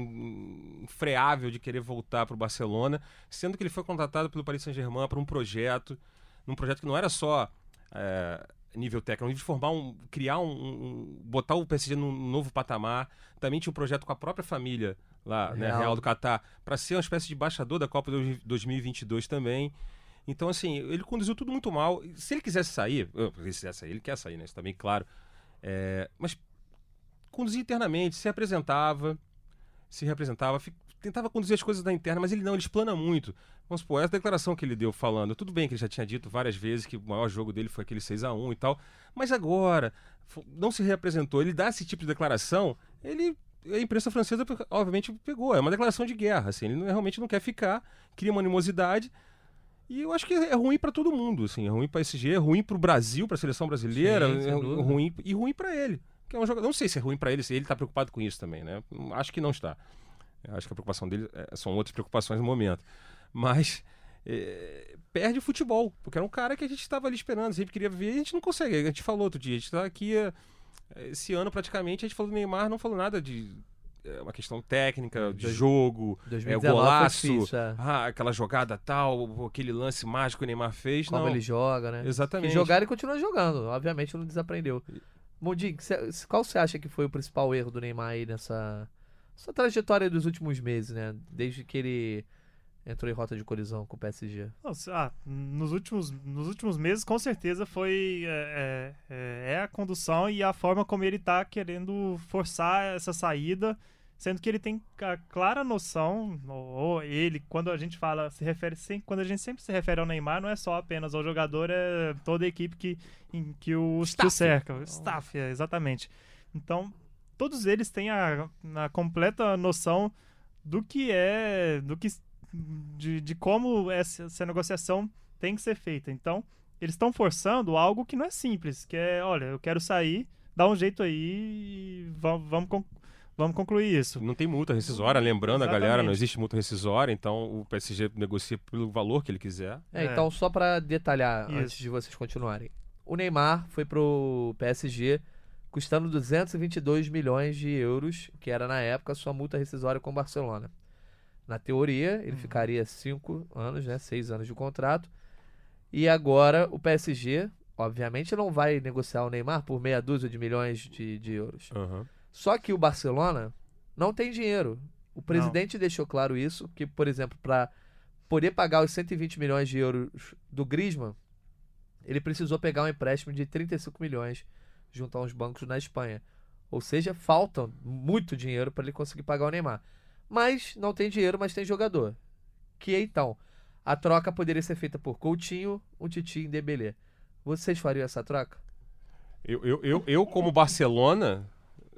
infreável de querer voltar para o Barcelona, sendo que ele foi contratado pelo Paris Saint-Germain para um projeto, num projeto que não era só. É, nível técnico, nível de formar um, criar um, um, botar o PSG num novo patamar. Também tinha um projeto com a própria família lá, Real, né, Real do Catar, para ser uma espécie de embaixador da Copa de 2022 também. Então, assim, ele conduziu tudo muito mal. Se ele quisesse sair, se ele quisesse sair, ele quer sair, né? Isso também, claro. É, mas conduzia internamente, se apresentava, se representava, tentava conduzir as coisas da interna, mas ele não, ele explana muito. Vamos supor, essa declaração que ele deu falando, tudo bem que ele já tinha dito várias vezes que o maior jogo dele foi aquele 6 a 1 e tal, mas agora não se representou. Ele dá esse tipo de declaração, ele a imprensa francesa obviamente pegou, é uma declaração de guerra, assim, ele realmente não quer ficar, cria uma animosidade e eu acho que é ruim para todo mundo, assim, é ruim para SG, é ruim para o Brasil, para a seleção brasileira, Sim, é ruim e ruim para ele. Que é um jogador, não sei se é ruim para ele, se ele está preocupado com isso também, né? Acho que não está. Acho que a preocupação dele é, são outras preocupações no momento. Mas é, perde o futebol, porque era um cara que a gente estava ali esperando, sempre queria ver, e a gente não consegue. A gente falou outro dia, a gente está aqui é, esse ano praticamente, a gente falou do Neymar, não falou nada de é uma questão técnica, de Dois, jogo, é, golaço, difícil, é. ah, aquela jogada tal, aquele lance mágico que o Neymar fez. Como não. ele joga, né? Exatamente. Que jogar ele continua jogando, obviamente não desaprendeu. Mundinho, qual você acha que foi o principal erro do Neymar aí nessa sua trajetória dos últimos meses, né? Desde que ele entrou em rota de colisão com o PSG? Nossa, ah, nos, últimos, nos últimos meses, com certeza, foi é, é, é, a condução e a forma como ele está querendo forçar essa saída sendo que ele tem a clara noção, ou, ele, quando a gente fala, se refere sempre, quando a gente sempre se refere ao Neymar, não é só apenas ao jogador, é toda a equipe que, em, que, o, que o cerca, o staff, é, exatamente. Então, todos eles têm a, a completa noção do que é, do que de, de como essa, essa negociação tem que ser feita. Então, eles estão forçando algo que não é simples, que é, olha, eu quero sair, dá um jeito aí, vamos, vamos Vamos concluir isso. Não tem multa rescisória, lembrando Exatamente. a galera, não existe multa rescisória, então o PSG negocia pelo valor que ele quiser. É, é. então só para detalhar isso. antes de vocês continuarem. O Neymar foi pro PSG custando 222 milhões de euros, que era na época sua multa rescisória com o Barcelona. Na teoria, ele uhum. ficaria cinco anos, né, seis anos de contrato. E agora o PSG, obviamente, não vai negociar o Neymar por meia dúzia de milhões de, de euros. Uhum. Só que o Barcelona não tem dinheiro. O presidente não. deixou claro isso, que, por exemplo, para poder pagar os 120 milhões de euros do Griezmann, ele precisou pegar um empréstimo de 35 milhões junto a uns bancos na Espanha. Ou seja, falta muito dinheiro para ele conseguir pagar o Neymar. Mas não tem dinheiro, mas tem jogador. Que então, a troca poderia ser feita por Coutinho, um Titi e Dembélé. Vocês fariam essa troca? Eu, eu, eu, eu como Barcelona,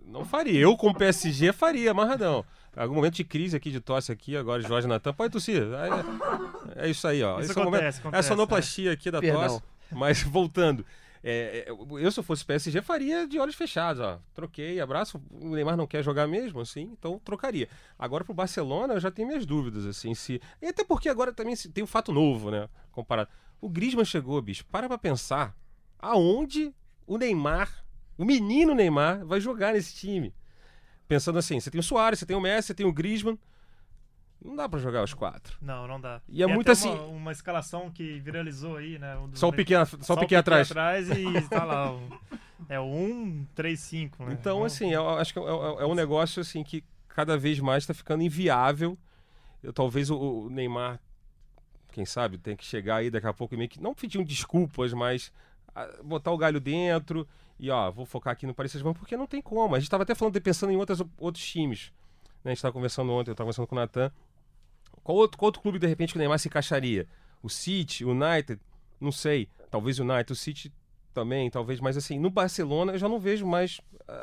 não faria. Eu, com o PSG, faria, amarradão. Algum momento de crise aqui, de tosse aqui, agora Jorge Natan. Pode tossir. É, é, isso aí, ó. Isso Esse acontece, é, momento, acontece, é a sonoplastia aqui da Perdão. tosse. Mas voltando. É, é, eu, se eu fosse PSG, faria de olhos fechados, ó. Troquei, abraço. O Neymar não quer jogar mesmo, assim, então trocaria. Agora pro Barcelona, eu já tenho minhas dúvidas, assim, se. E até porque agora também tem um fato novo, né? Comparado. O Griezmann chegou, bicho. Para pra pensar aonde o Neymar, o menino Neymar, vai jogar nesse time. Pensando assim, você tem o Soares, você tem o Messi, você tem o Griezmann. Não dá pra jogar os quatro. Não, não dá. E é Tem muito assim- Uma, uma escalação que viralizou aí, né? um dos Só o pequeno, só o pequeno atrás. e tá lá. O, é o 1, 3, 5, né? Então, Então, assim, eu acho que é, é- é um negócio assim que cada vez mais está ficando inviável. Eu, talvez o, o Neymar, quem sabe, tenha que chegar aí daqui a pouco e meio que não pedir um desculpas, mas ah, botar o galho dentro e ó, vou focar aqui no Paris Saint-Germain porque não tem como. A gente estava até falando de pensando em outras, outros times. né? A gente estava conversando ontem, eu estava conversando com o Natan. Qual outro, qual outro clube de repente que o Neymar se encaixaria? O City, o United, não sei. Talvez o United, o City também, talvez, mas assim, no Barcelona eu já não vejo mais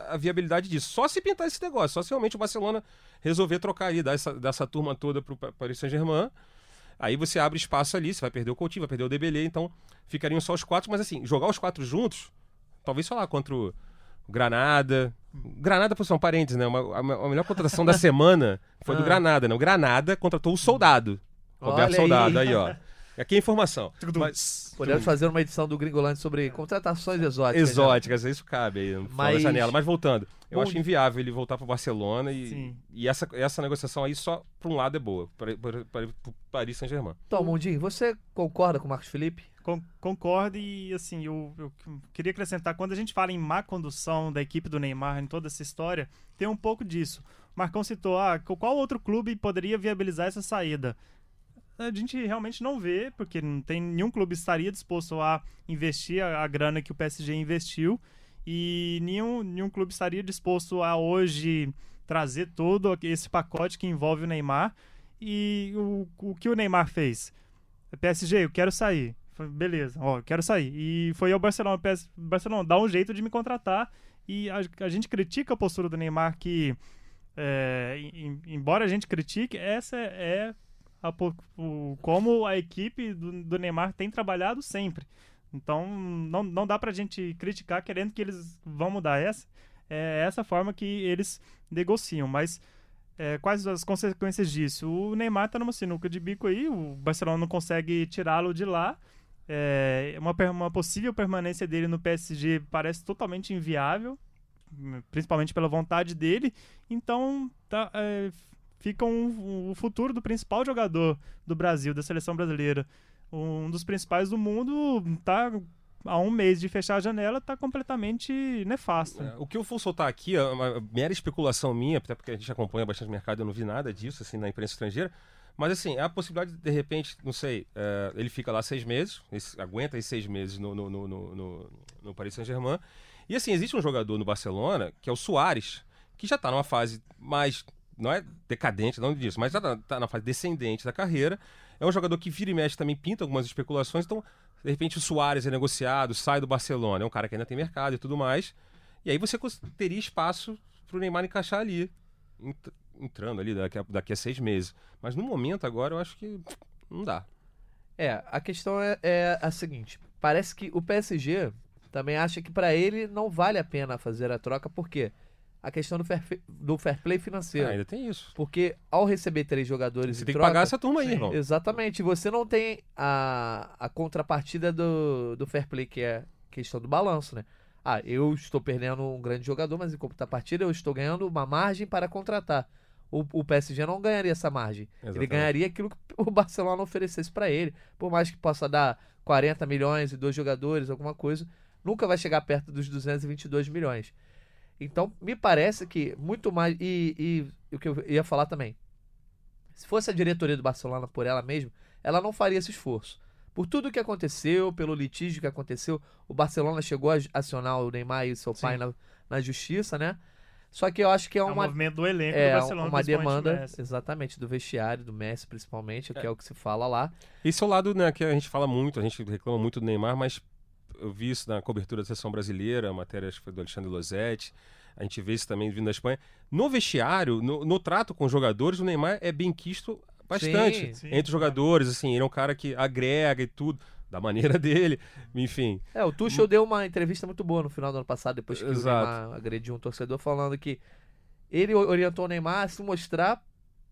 a viabilidade disso. Só se pintar esse negócio, só se realmente o Barcelona resolver trocar ali, dar essa, dessa turma toda pro Pa- Paris Saint-Germain. Aí você abre espaço ali, você vai perder o Coutinho, vai perder o Dembélé, então ficariam só os quatro, mas assim, jogar os quatro juntos, talvez, sei lá, contra o Granada. Granada, por são parentes, né? Uma- a, a melhor contratação da semana foi do Ah. Granada, né? O Granada contratou o Soldado. Roberto Olha Soldado, aí. aí, ó. Aqui é informação. Mas- Podemos fazer uma edição do Gringolândia sobre contratações exóticas. né? exóticas, isso cabe aí, fora da Mas- janela. Mas voltando, eu Bom, acho inviável ele voltar para Barcelona e, e essa, essa negociação aí só para um lado é boa, para o Paris Saint-Germain. Então, Mundinho, você concorda com o Marcos Felipe? Con- concordo e assim, eu, eu queria acrescentar, quando a gente fala em má condução da equipe do Neymar em toda essa história, tem um pouco disso. Marcão citou, ah, qual outro clube poderia viabilizar essa saída? A gente realmente não vê, porque não tem nenhum clube estaria disposto a investir a, a grana que o PSG investiu e nenhum, nenhum clube estaria disposto a hoje trazer todo esse pacote que envolve o Neymar. E o, o que o Neymar fez? PSG, eu quero sair. Beleza, ó, quero sair. E foi ao Barcelona, PS, Barcelona, dá um jeito de me contratar. E a, a gente critica a postura do Neymar que, é, em- embora a gente critique, essa é a o, como a equipe do, do Neymar tem trabalhado sempre. Então, não, não dá pra gente criticar querendo que eles vão mudar essa. É essa forma que eles negociam, mas é, quais as consequências disso? O Neymar tá numa sinuca de bico aí, o Barcelona não consegue tirá-lo de lá. É, uma, uma possível permanência dele no PSG parece totalmente inviável, principalmente pela vontade dele. Então, tá, é, fica um- o futuro do principal jogador do Brasil, da seleção brasileira, um dos principais do mundo, tá há um mês de fechar a janela, tá completamente nefasto. É, o que eu vou soltar aqui é uma mera especulação minha, até porque a gente acompanha bastante mercado, eu não vi nada disso assim na imprensa estrangeira. Mas assim, é a possibilidade de, repente, não sei, é, ele fica lá seis meses, aguenta esses seis meses no, no, no, no, no- Paris Saint-Germain. E assim, existe um jogador no Barcelona, que é o Soares, que já está numa fase mais. Não é decadente, não disso, mas já tá, tá na fase descendente da carreira. É um jogador que vira e mexe também pinta algumas especulações, então, de repente, o Soares é negociado, sai do Barcelona, é um cara que ainda tem mercado e tudo mais. E aí você teria espaço para o Neymar encaixar ali, entrando ali daqui a, daqui a seis meses. Mas no momento agora eu acho que não dá. É, a questão é, é a seguinte: parece que o PSG também acha que pra ele não vale a pena fazer a troca, por quê? A questão do fair, do fair play financeiro. Ah, ainda tem isso. Porque ao receber três jogadores Você em tem que troca, pagar essa turma aí, Sim. irmão. Exatamente, você não tem a, a contrapartida do, do fair play, que é a questão do balanço, né? Ah, eu estou perdendo um grande jogador, mas em contrapartida eu estou ganhando uma margem para contratar. O, o PSG não ganharia essa margem. Ele Exatamente. ganharia aquilo que o <laughs> Barcelona oferecesse para ele. Por mais que possa dar 40 milhões e dois jogadores, alguma coisa, nunca vai chegar perto dos 222 milhões. Então, me parece que muito mais. E, e o que eu ia falar também. Se fosse a diretoria do Barcelona por ela mesma, ela não faria esse esforço. Por tudo que aconteceu, pelo litígio que aconteceu, o Barcelona chegou a acionar o Neymar e seu pai Sim. na, na justiça, né? Só que eu acho que é É um uma, movimento do elenco do é Barcelona. uma do demanda, Messi. exatamente, do vestiário, do Messi principalmente, que é o que se fala lá. Esse é o lado né, que a gente fala muito, a gente reclama muito do Neymar, mas eu vi isso na cobertura da seleção brasileira, a matéria acho que foi do Alexandre Losetti, a gente vê isso também vindo da Espanha. No vestiário, no, no trato com os jogadores, o Neymar é bem quisto bastante Sim, sim, entre os jogadores, assim, ele é um cara que agrega e tudo, da maneira <laughs> dele, enfim. É, o Tuchel deu uma entrevista muito boa no final do ano passado, depois que Exato. o Neymar agrediu um torcedor, falando que ele orientou o Neymar a se mostrar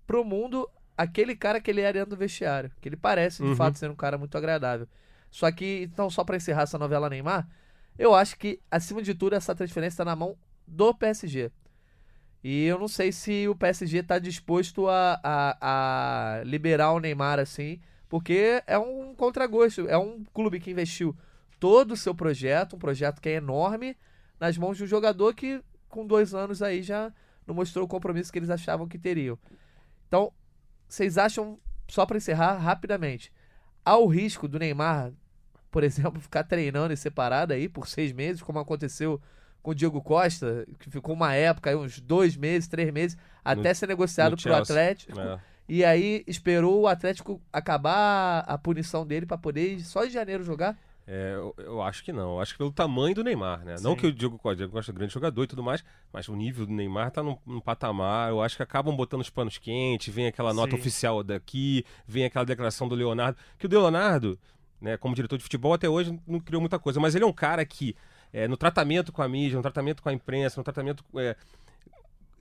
pro mundo aquele cara que ele era dentro do vestiário. Que ele parece, de Uhum. fato, ser um cara muito agradável. Só que, então, só pra encerrar essa novela Neymar, eu acho que, acima de tudo, essa transferência tá na mão do PSG. E eu não sei se o PSG tá disposto a, a, a liberar o Neymar assim, porque é um contragosto. É um clube que investiu todo o seu projeto, um projeto que é enorme, nas mãos de um jogador que, com dois anos aí, já não mostrou o compromisso que eles achavam que teriam. Então, vocês acham, só para encerrar rapidamente, há o risco do Neymar, por <laughs> exemplo, ficar treinando e separado aí por seis meses, como aconteceu com o Diego Costa, que ficou uma época, aí, uns dois meses, três meses, até ser negociado no pro Chelsea. Atlético. É. E aí esperou o Atlético acabar a punição dele para poder só em janeiro jogar. É, eu, eu acho que não. Eu acho que pelo tamanho do Neymar, né? Não Sim. que o Diego Costa, o Diego Costa é grande jogador e tudo mais, mas o nível do Neymar tá num, num patamar. Eu acho que acabam botando os panos quentes, vem aquela nota Sim. oficial daqui, vem aquela declaração do Leonardo. Que o Leonardo, né, como diretor de futebol, até hoje não criou muita coisa, mas ele é um cara que, é, no tratamento com a mídia, no tratamento com a imprensa, no tratamento. é,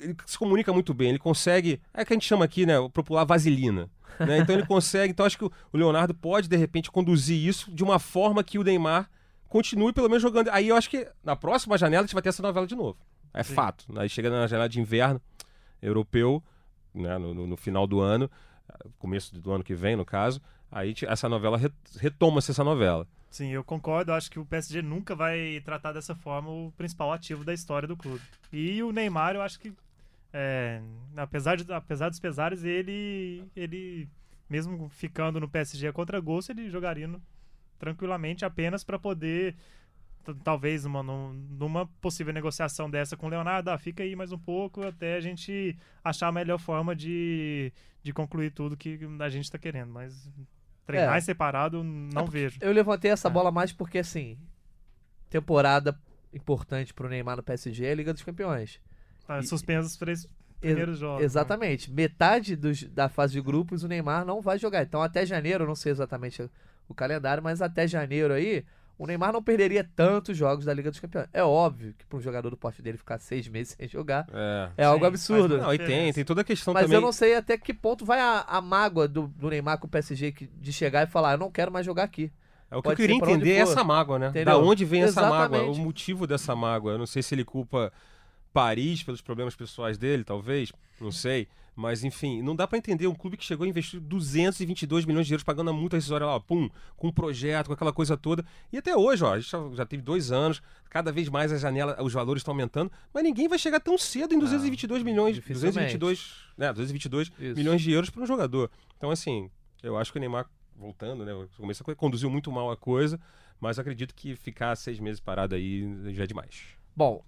ele se comunica muito bem, ele consegue. É que a gente chama aqui, né? O popular vaselina. né? Então ele <laughs> consegue. Então acho que o Leonardo pode, de repente, conduzir isso de uma forma que o Neymar continue pelo menos jogando. Aí eu acho que na próxima janela a gente vai ter essa novela de novo. É Sim. fato. Aí chega na janela de inverno europeu, né? no, no- no final do ano, começo do ano que vem, no caso. Aí essa novela re- retoma-se essa novela. Sim, eu concordo. Acho que o PSG nunca vai tratar dessa forma o principal ativo da história do clube. E o Neymar, eu acho que, é, apesar, de, apesar dos pesares, ele, ele, mesmo ficando no PSG contra gosto, ele jogaria no- tranquilamente apenas para poder, talvez, numa, num- numa possível negociação dessa com o Leonardo, ah, fica aí mais um pouco até a gente achar a melhor forma de, de concluir tudo que a gente está querendo. Mas treinar É. separado, não vejo. Eu levantei essa É. bola mais porque, assim, temporada importante pro Neymar no PSG é a Liga dos Campeões. Tá suspenso os três primeiros jogos. né? Exatamente. Metade dos- da fase de grupos o Neymar não vai jogar. Então até janeiro, eu não sei exatamente o calendário, mas até janeiro aí, o Neymar não perderia tantos jogos da Liga dos Campeões. É óbvio que para um jogador do porte dele ficar seis meses <laughs> sem jogar É. é algo Sim, absurdo. faz Não, e tem, tem toda a questão Mas também. eu não sei até que ponto vai a, a mágoa do, do Neymar com o PSG que- de chegar e falar: eu não quero mais jogar aqui. É o que Pode eu queria entender é essa mágoa, né? Entendeu? Da onde vem essa mágoa? Exatamente. O motivo dessa mágoa. Eu não sei se ele culpa Paris pelos problemas pessoais dele, talvez. Não sei. Mas, enfim, não dá pra entender um clube que chegou a investir 222 milhões de euros pagando a multa rescisória lá, ó, pum, com um projeto, com aquela coisa toda. E até hoje, ó, a gente já, teve dois anos, cada vez mais a janela, os valores estão aumentando, mas ninguém vai chegar tão cedo em 222 milhões, dificilmente. 222, né, 222 Isso. milhões de euros para um jogador. Então, assim, eu acho que o Neymar, voltando, né, começa a conduziu muito mal a coisa, mas acredito que ficar seis meses parado aí já é demais. Bom,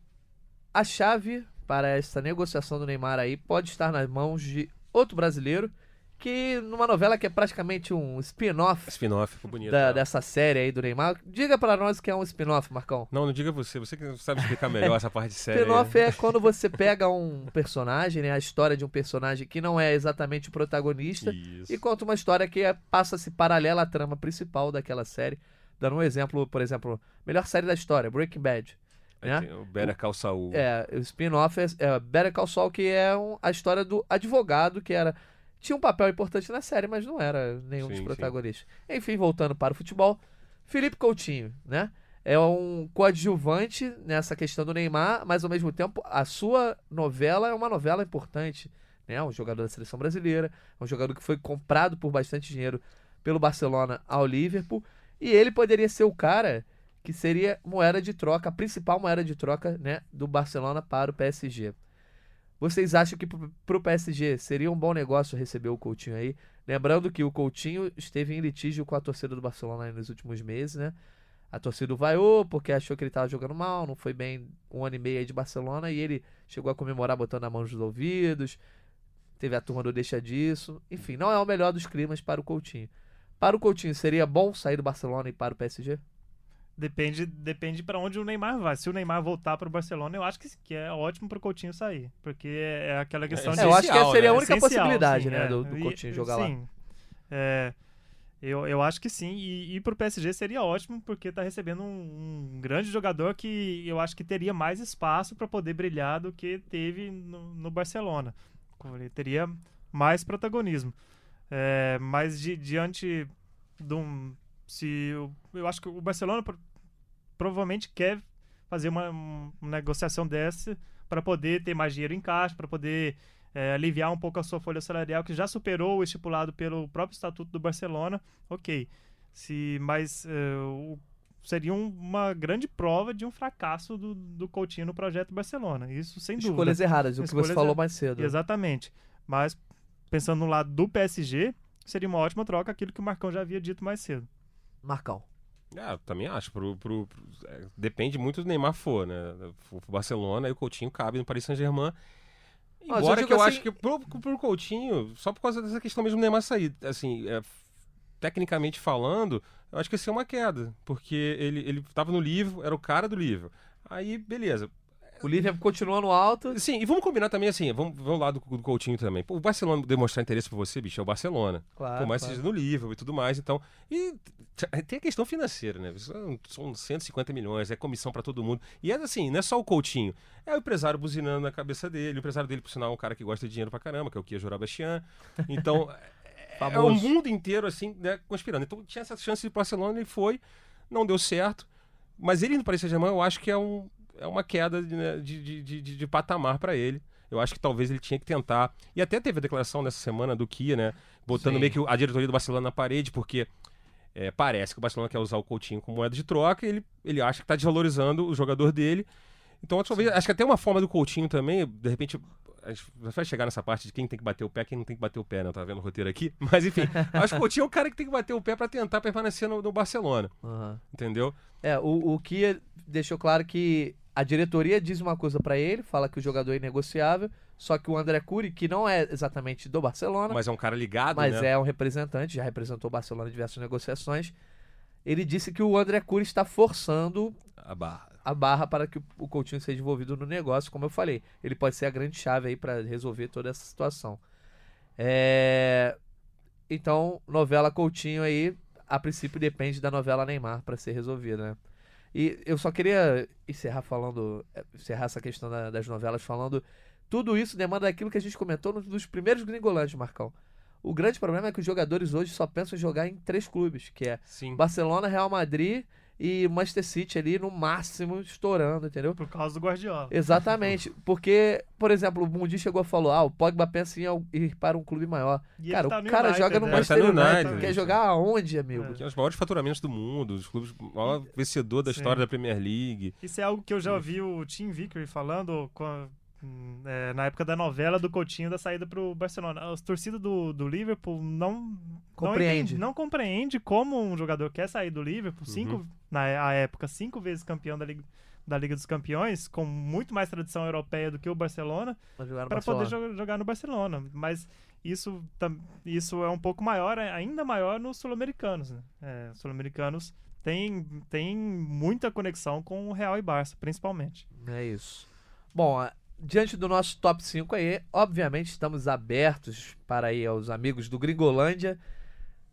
a chave para essa negociação do Neymar aí pode estar nas mãos de outro brasileiro que numa novela que é praticamente um spin-off Spin-off, bonito. da- né? dessa série aí do Neymar. Diga pra nós que é um spin-off, Marcão. Não, não diga você, você que sabe explicar melhor essa parte de série. aí. Spin-off é quando você pega um personagem, né, a história de um personagem que não é exatamente o protagonista Isso. e conta uma história que é- passa-se paralela à trama principal daquela série. Dando um exemplo, por exemplo, melhor série da história, Breaking Bad. Né? o Better Call Saul. É, o spin-off é, é Better Call Saul, que é um- a história do advogado que era tinha um papel importante na série, mas não era nenhum Sim, dos sim. protagonistas. Enfim, voltando para o futebol, Felipe Coutinho, né? É um coadjuvante nessa questão do Neymar, mas ao mesmo tempo a sua novela é uma novela importante, né? É Um jogador da seleção brasileira, é um jogador que foi comprado por bastante dinheiro pelo Barcelona ao Liverpool, e ele poderia ser o cara que seria moeda de troca, a principal moeda de troca, né, do Barcelona para o PSG. Vocês acham que para o PSG seria um bom negócio receber o Coutinho aí? Lembrando que o Coutinho esteve em litígio com a torcida do Barcelona nos últimos meses, né? A torcida vaiou porque achou que ele estava jogando mal, não foi bem um ano e meio aí de Barcelona e ele chegou a comemorar botando a mão nos ouvidos. Teve a turma do deixa disso. Enfim, não é o melhor dos climas para o Coutinho. Para o Coutinho, seria bom sair do Barcelona e para o PSG? Depende, depende para onde o Neymar vai. Se o Neymar voltar para o Barcelona, eu acho que, que é ótimo para o Coutinho sair. Porque é é aquela questão É, de. eu acho que essa seria a né? única essencial, possibilidade, sim, né, é. do, do E- Coutinho jogar lá. Sim. É, Eu, eu acho que sim, e, e pro PSG seria ótimo, porque tá recebendo um, um grande jogador que eu acho que teria mais espaço para poder brilhar do que teve no, no Barcelona. Ele teria mais protagonismo. É, mas di, diante de um. Se, eu, eu acho que o Barcelona provavelmente quer fazer uma, uma negociação dessa para poder ter mais dinheiro em caixa, para poder é, aliviar um pouco a sua folha salarial, que já superou o estipulado pelo próprio estatuto do Barcelona, ok. Se, mas o, seria um, uma grande prova de um fracasso do, do Coutinho no projeto Barcelona. Isso sem Escolhas dúvida. Escolhas erradas, o Escolhas que você falou mais cedo. Exatamente. Mas pensando no lado do PSG, seria uma ótima troca aquilo que o Marcão já havia dito mais cedo. Marcão. É, eu também acho. Pro, pro, pro é, depende muito do Neymar for, né? O Barcelona e o Coutinho cabe no Paris Saint-Germain. Embora eu que eu assim... acho que pro, pro Coutinho, só por causa dessa questão mesmo do Neymar sair, assim, é, tecnicamente falando, eu acho que ia ser uma queda. Porque ele, ele tava no livro, era o cara do livro. Aí, beleza. O Liverpool continuando alto. Sim, e vamos combinar também assim, vamos, vamos lá do, do Coutinho também. O Barcelona demonstrar interesse por você, bicho, é o Barcelona. Claro. Por mais claro. seja no Liverpool e tudo mais, então. E tem a questão financeira, né? São 150 milhões, é comissão para todo mundo. E é assim, não é só o Coutinho, é o empresário buzinando na cabeça dele. O empresário dele, por sinal, é um cara que gosta de dinheiro pra caramba, que é o Kia Jorabastian. Então, <laughs> é o mundo inteiro, assim, né, conspirando. Então tinha essa chance de Barcelona, ele foi, não deu certo. Mas ele no Paris Saint-Germain, eu acho que é um é uma queda né, de, de, de, de, de patamar para ele. Eu acho que talvez ele tinha que tentar. E até teve a declaração nessa semana do Kia, né? Botando Sim. meio que a diretoria do Barcelona na parede, porque é, parece que o Barcelona quer usar o Coutinho como moeda de troca e ele, ele acha que está desvalorizando o jogador dele. Então, talvez, acho que até uma forma do Coutinho também, de repente, a gente vai chegar nessa parte de quem tem que bater o pé, quem não tem que bater o pé, né? Eu tava vendo o roteiro aqui. <laughs> Mas enfim, <laughs> acho que o Coutinho é o cara que tem que bater o pé para tentar permanecer no, no Barcelona. Uhum. Entendeu? É, o, o Kia deixou claro que a diretoria diz uma coisa para ele, fala que o jogador é inegociável, só que o André Cury, que não é exatamente do Barcelona, mas é um cara ligado, mas né? é um representante, já representou o Barcelona em diversas negociações. Ele disse que o André Cury está forçando a barra. a barra para que o Coutinho seja envolvido no negócio, como eu falei. Ele pode ser a grande chave aí para resolver toda essa situação. É... Então, novela Coutinho aí, a princípio depende da novela Neymar para ser resolvida, né? E eu só queria encerrar falando, encerrar essa questão da, das novelas falando, tudo isso demanda aquilo que a gente comentou nos, nos primeiros gringolantes, Marcão. O grande problema é que os jogadores hoje só pensam em jogar em três clubes, que é Sim. Barcelona, Real Madrid e Manchester City ali no máximo estourando, entendeu? Por causa do Guardiola. Exatamente. <laughs> Porque, por exemplo, o Mundi chegou a falar, ah, o Pogba pensa em ir para um clube maior. E cara, tá o cara United, joga no né? Manchester Ele tá no United. United, Quer gente. jogar aonde, amigo? É. Que é os maiores faturamentos do mundo, os clubes, o maior vencedor da Sim. história da Premier League. Isso é algo que eu já ouvi o Tim Vickery falando com- é, na época da novela do Coutinho da saída pro Barcelona. As torcidas do, do Liverpool não Compreende. não, entende, não compreende como um jogador quer sair do Liverpool, cinco, na a época, cinco vezes campeão da Liga, da Liga dos Campeões, com muito mais tradição europeia do que o Barcelona, para poder jo- jogar no Barcelona. Mas isso, isso é um pouco maior, é ainda maior nos sul-americanos. Né? É, os sul-americanos têm tem muita conexão com o Real e Barça, principalmente. É isso. Bom, diante do nosso top 5 aí, obviamente estamos abertos para aí aos amigos do Gringolândia.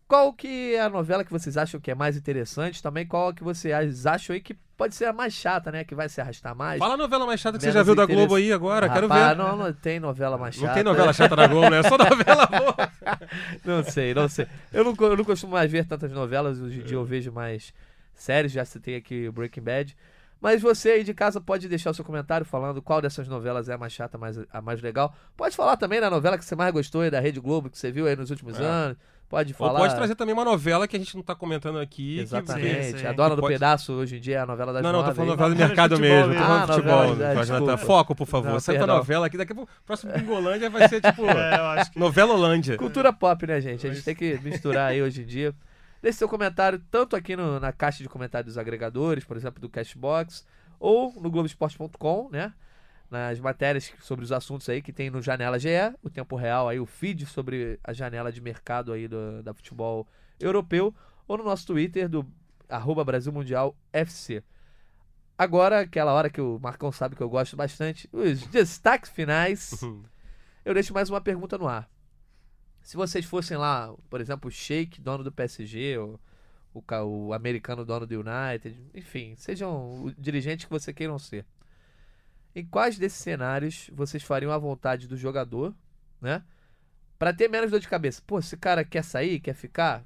Qual que é a novela que vocês acham que é mais interessante? Também qual que vocês acham aí que pode ser a mais chata, né? Que vai se arrastar mais? Fala a novela mais chata que você já viu da. Globo aí agora, quero Rapaz, ver. Não, não tem novela mais chata. Não tem novela chata da Globo, né? É só novela boa. <laughs> Não sei, não sei. Eu não, eu não costumo mais ver tantas novelas, hoje em dia eu vejo mais séries, já citei aqui o Breaking Bad. Mas você aí de casa pode deixar o seu comentário falando qual dessas novelas é a mais chata, mais, a mais legal. Pode falar também da novela que você mais gostou aí da Rede Globo, que você viu aí nos últimos É. anos. Pode Ou falar. pode trazer também uma novela que a gente não tá comentando aqui. que- Exatamente. Sim, sim. A Dona do pode- Pedaço hoje em dia é a novela das Não, não, tô falando novela do mercado futebol mesmo. Tô falando Ah, de futebol. novela. Foco, por favor. Não, Sai com a perdão. novela aqui. Daqui a pouco, próximo <laughs> Gringolândia vai ser tipo É, eu acho que novela Holândia. Cultura pop, né, gente? A gente tem que misturar aí hoje em dia. Deixe seu comentário tanto aqui no- na caixa de comentários dos agregadores, por exemplo, do Cashbox, ou no Globoesporte.com, né? Nas matérias sobre os assuntos aí que tem no Janela GE, o tempo real aí, o feed sobre a janela de mercado aí do, da futebol europeu, ou no nosso Twitter do arroba Brasil Mundial FC. Agora, aquela hora que o Marcão sabe que eu gosto bastante, os destaques finais. <laughs> Eu deixo mais uma pergunta no ar. Se vocês fossem lá, por exemplo, o Sheik, dono do PSG, ou o, o americano dono do United, enfim, sejam o dirigente que você queiram ser. Em quais desses cenários vocês fariam a vontade do jogador, né? Pra ter menos dor de cabeça. Pô, esse cara quer sair, quer ficar?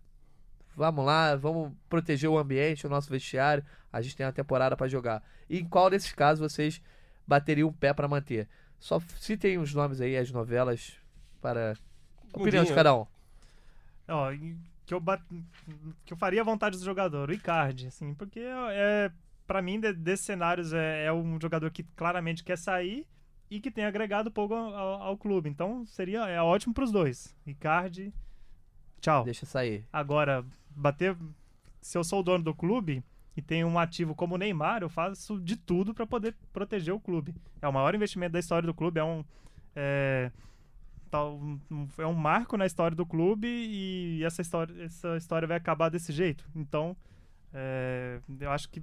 Vamos lá, vamos proteger o ambiente, o nosso vestiário. A gente tem uma temporada pra jogar. E em qual desses casos vocês bateriam o pé pra manter? Só citem os nomes aí, as novelas, para opinião de cada um. Ó, que eu, bat... que eu faria a vontade do jogador, o Icardi, assim, porque é, para mim, de- desses cenários, é, é um jogador que claramente quer sair e que tem agregado pouco ao, ao- clube. Então, seria é ótimo pros dois. Icardi, tchau. Deixa sair. Agora, bater. Se eu sou o dono do clube e tenho um ativo como o Neymar, eu faço de tudo para poder proteger o clube. É o maior investimento da história do clube, é um. É, tal- é um marco na história do clube e essa história, essa história vai acabar desse jeito. Então, é, eu acho que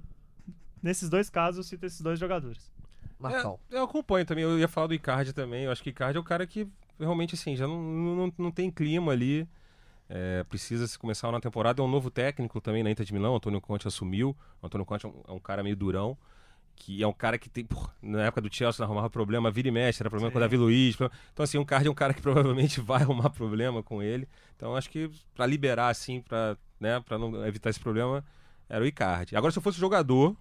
nesses dois casos eu cito esses dois jogadores. Marcão. É, eu acompanho também. Eu ia falar do Icardi também. Eu acho que o Icardi é o cara que realmente, assim, já não, não, não tem clima ali. É, precisa se começar uma temporada. É um novo técnico também na Inter de Milão. O Antônio Conte assumiu. O Antônio Conte é um, é um cara meio durão. Que é um cara que tem. porra, na época do Chelsea não arrumava problema, vira e mexe, era problema com o Sim. Davi Luiz. Então, assim, o Icardi é um cara que <laughs> provavelmente vai arrumar problema com ele. Então, acho que pra liberar, assim, pra, né, pra não evitar esse problema, era o Icardi. Agora, se eu fosse jogador,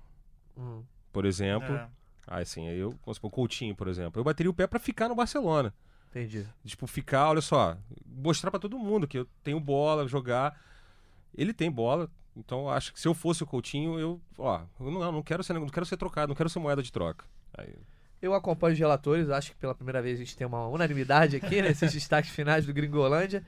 Hum, por exemplo. É. Ah, assim, aí eu, vamos supor, o Coutinho, por exemplo, eu bateria o pé pra ficar no Barcelona. entendi. Tipo, ficar, olha só, mostrar pra todo mundo que eu tenho bola, jogar. Ele tem bola, então eu acho que se eu fosse o Coutinho, eu, ó, eu não, não quero ser, não quero ser trocado, não quero ser moeda de troca. Aí, Eu acompanho os relatores, acho que pela primeira vez a gente tem uma unanimidade aqui nesses <laughs> destaques finais do Gringolândia.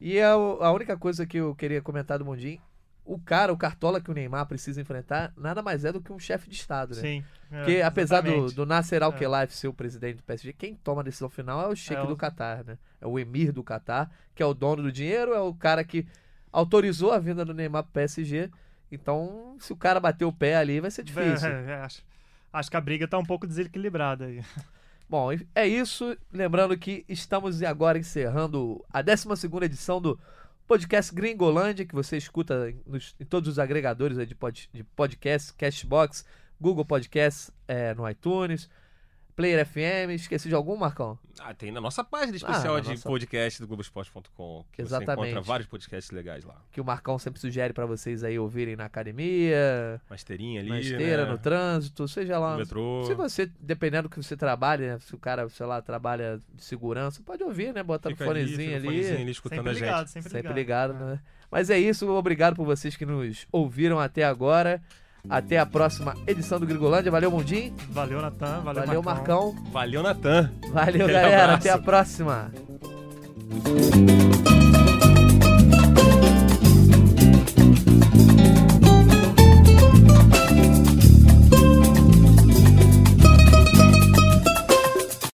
E a, a única coisa que eu queria comentar do Mundinho, o cara, o cartola que o Neymar precisa enfrentar, nada mais é do que um chefe de Estado, né? Sim. é, Porque apesar do, do Nasser Al-Khelaifi ser o presidente do PSG, quem toma a decisão final é o Sheik É o- do Catar, né? É o emir do Catar, que é o dono do dinheiro, é o cara que autorizou a vinda do Neymar pro PSG. Então, se o cara bater o pé ali, vai ser difícil. É, <laughs> é, acho, acho que a briga tá um pouco desequilibrada aí. <laughs> Bom, é isso. Lembrando que estamos agora encerrando a 12 edição do podcast Gringolândia, que você escuta nos- em todos os agregadores de, pod, de podcast, Cashbox, Google Podcasts, é, no iTunes, Player FM. Esqueci de algum, Marcão? ah, tem na nossa página especial na de nossa- podcast do Globoesporte.com, que você Exatamente. encontra vários podcasts legais lá. Que o Marcão sempre sugere pra vocês aí ouvirem na academia, Uma esteirinha ali, na esteira, né? no trânsito, seja lá. no metrô. Se você, dependendo do que você trabalha, né? Se o cara, sei lá, trabalha de segurança, pode ouvir, né? Bota Fica no ali, fonezinho fica ali. no fonezinho ali escutando Sempre a gente. ligado, sempre, Sempre ligado. ligado, né? Mas é isso, obrigado por vocês que nos ouviram até agora. Até a próxima edição do Gringolândia. Valeu, Mundim. Valeu, Natan. Valeu, Valeu, Marcão. Marcão. Valeu, Natan! Valeu, Aquele <laughs> galera. abraço. Até a próxima.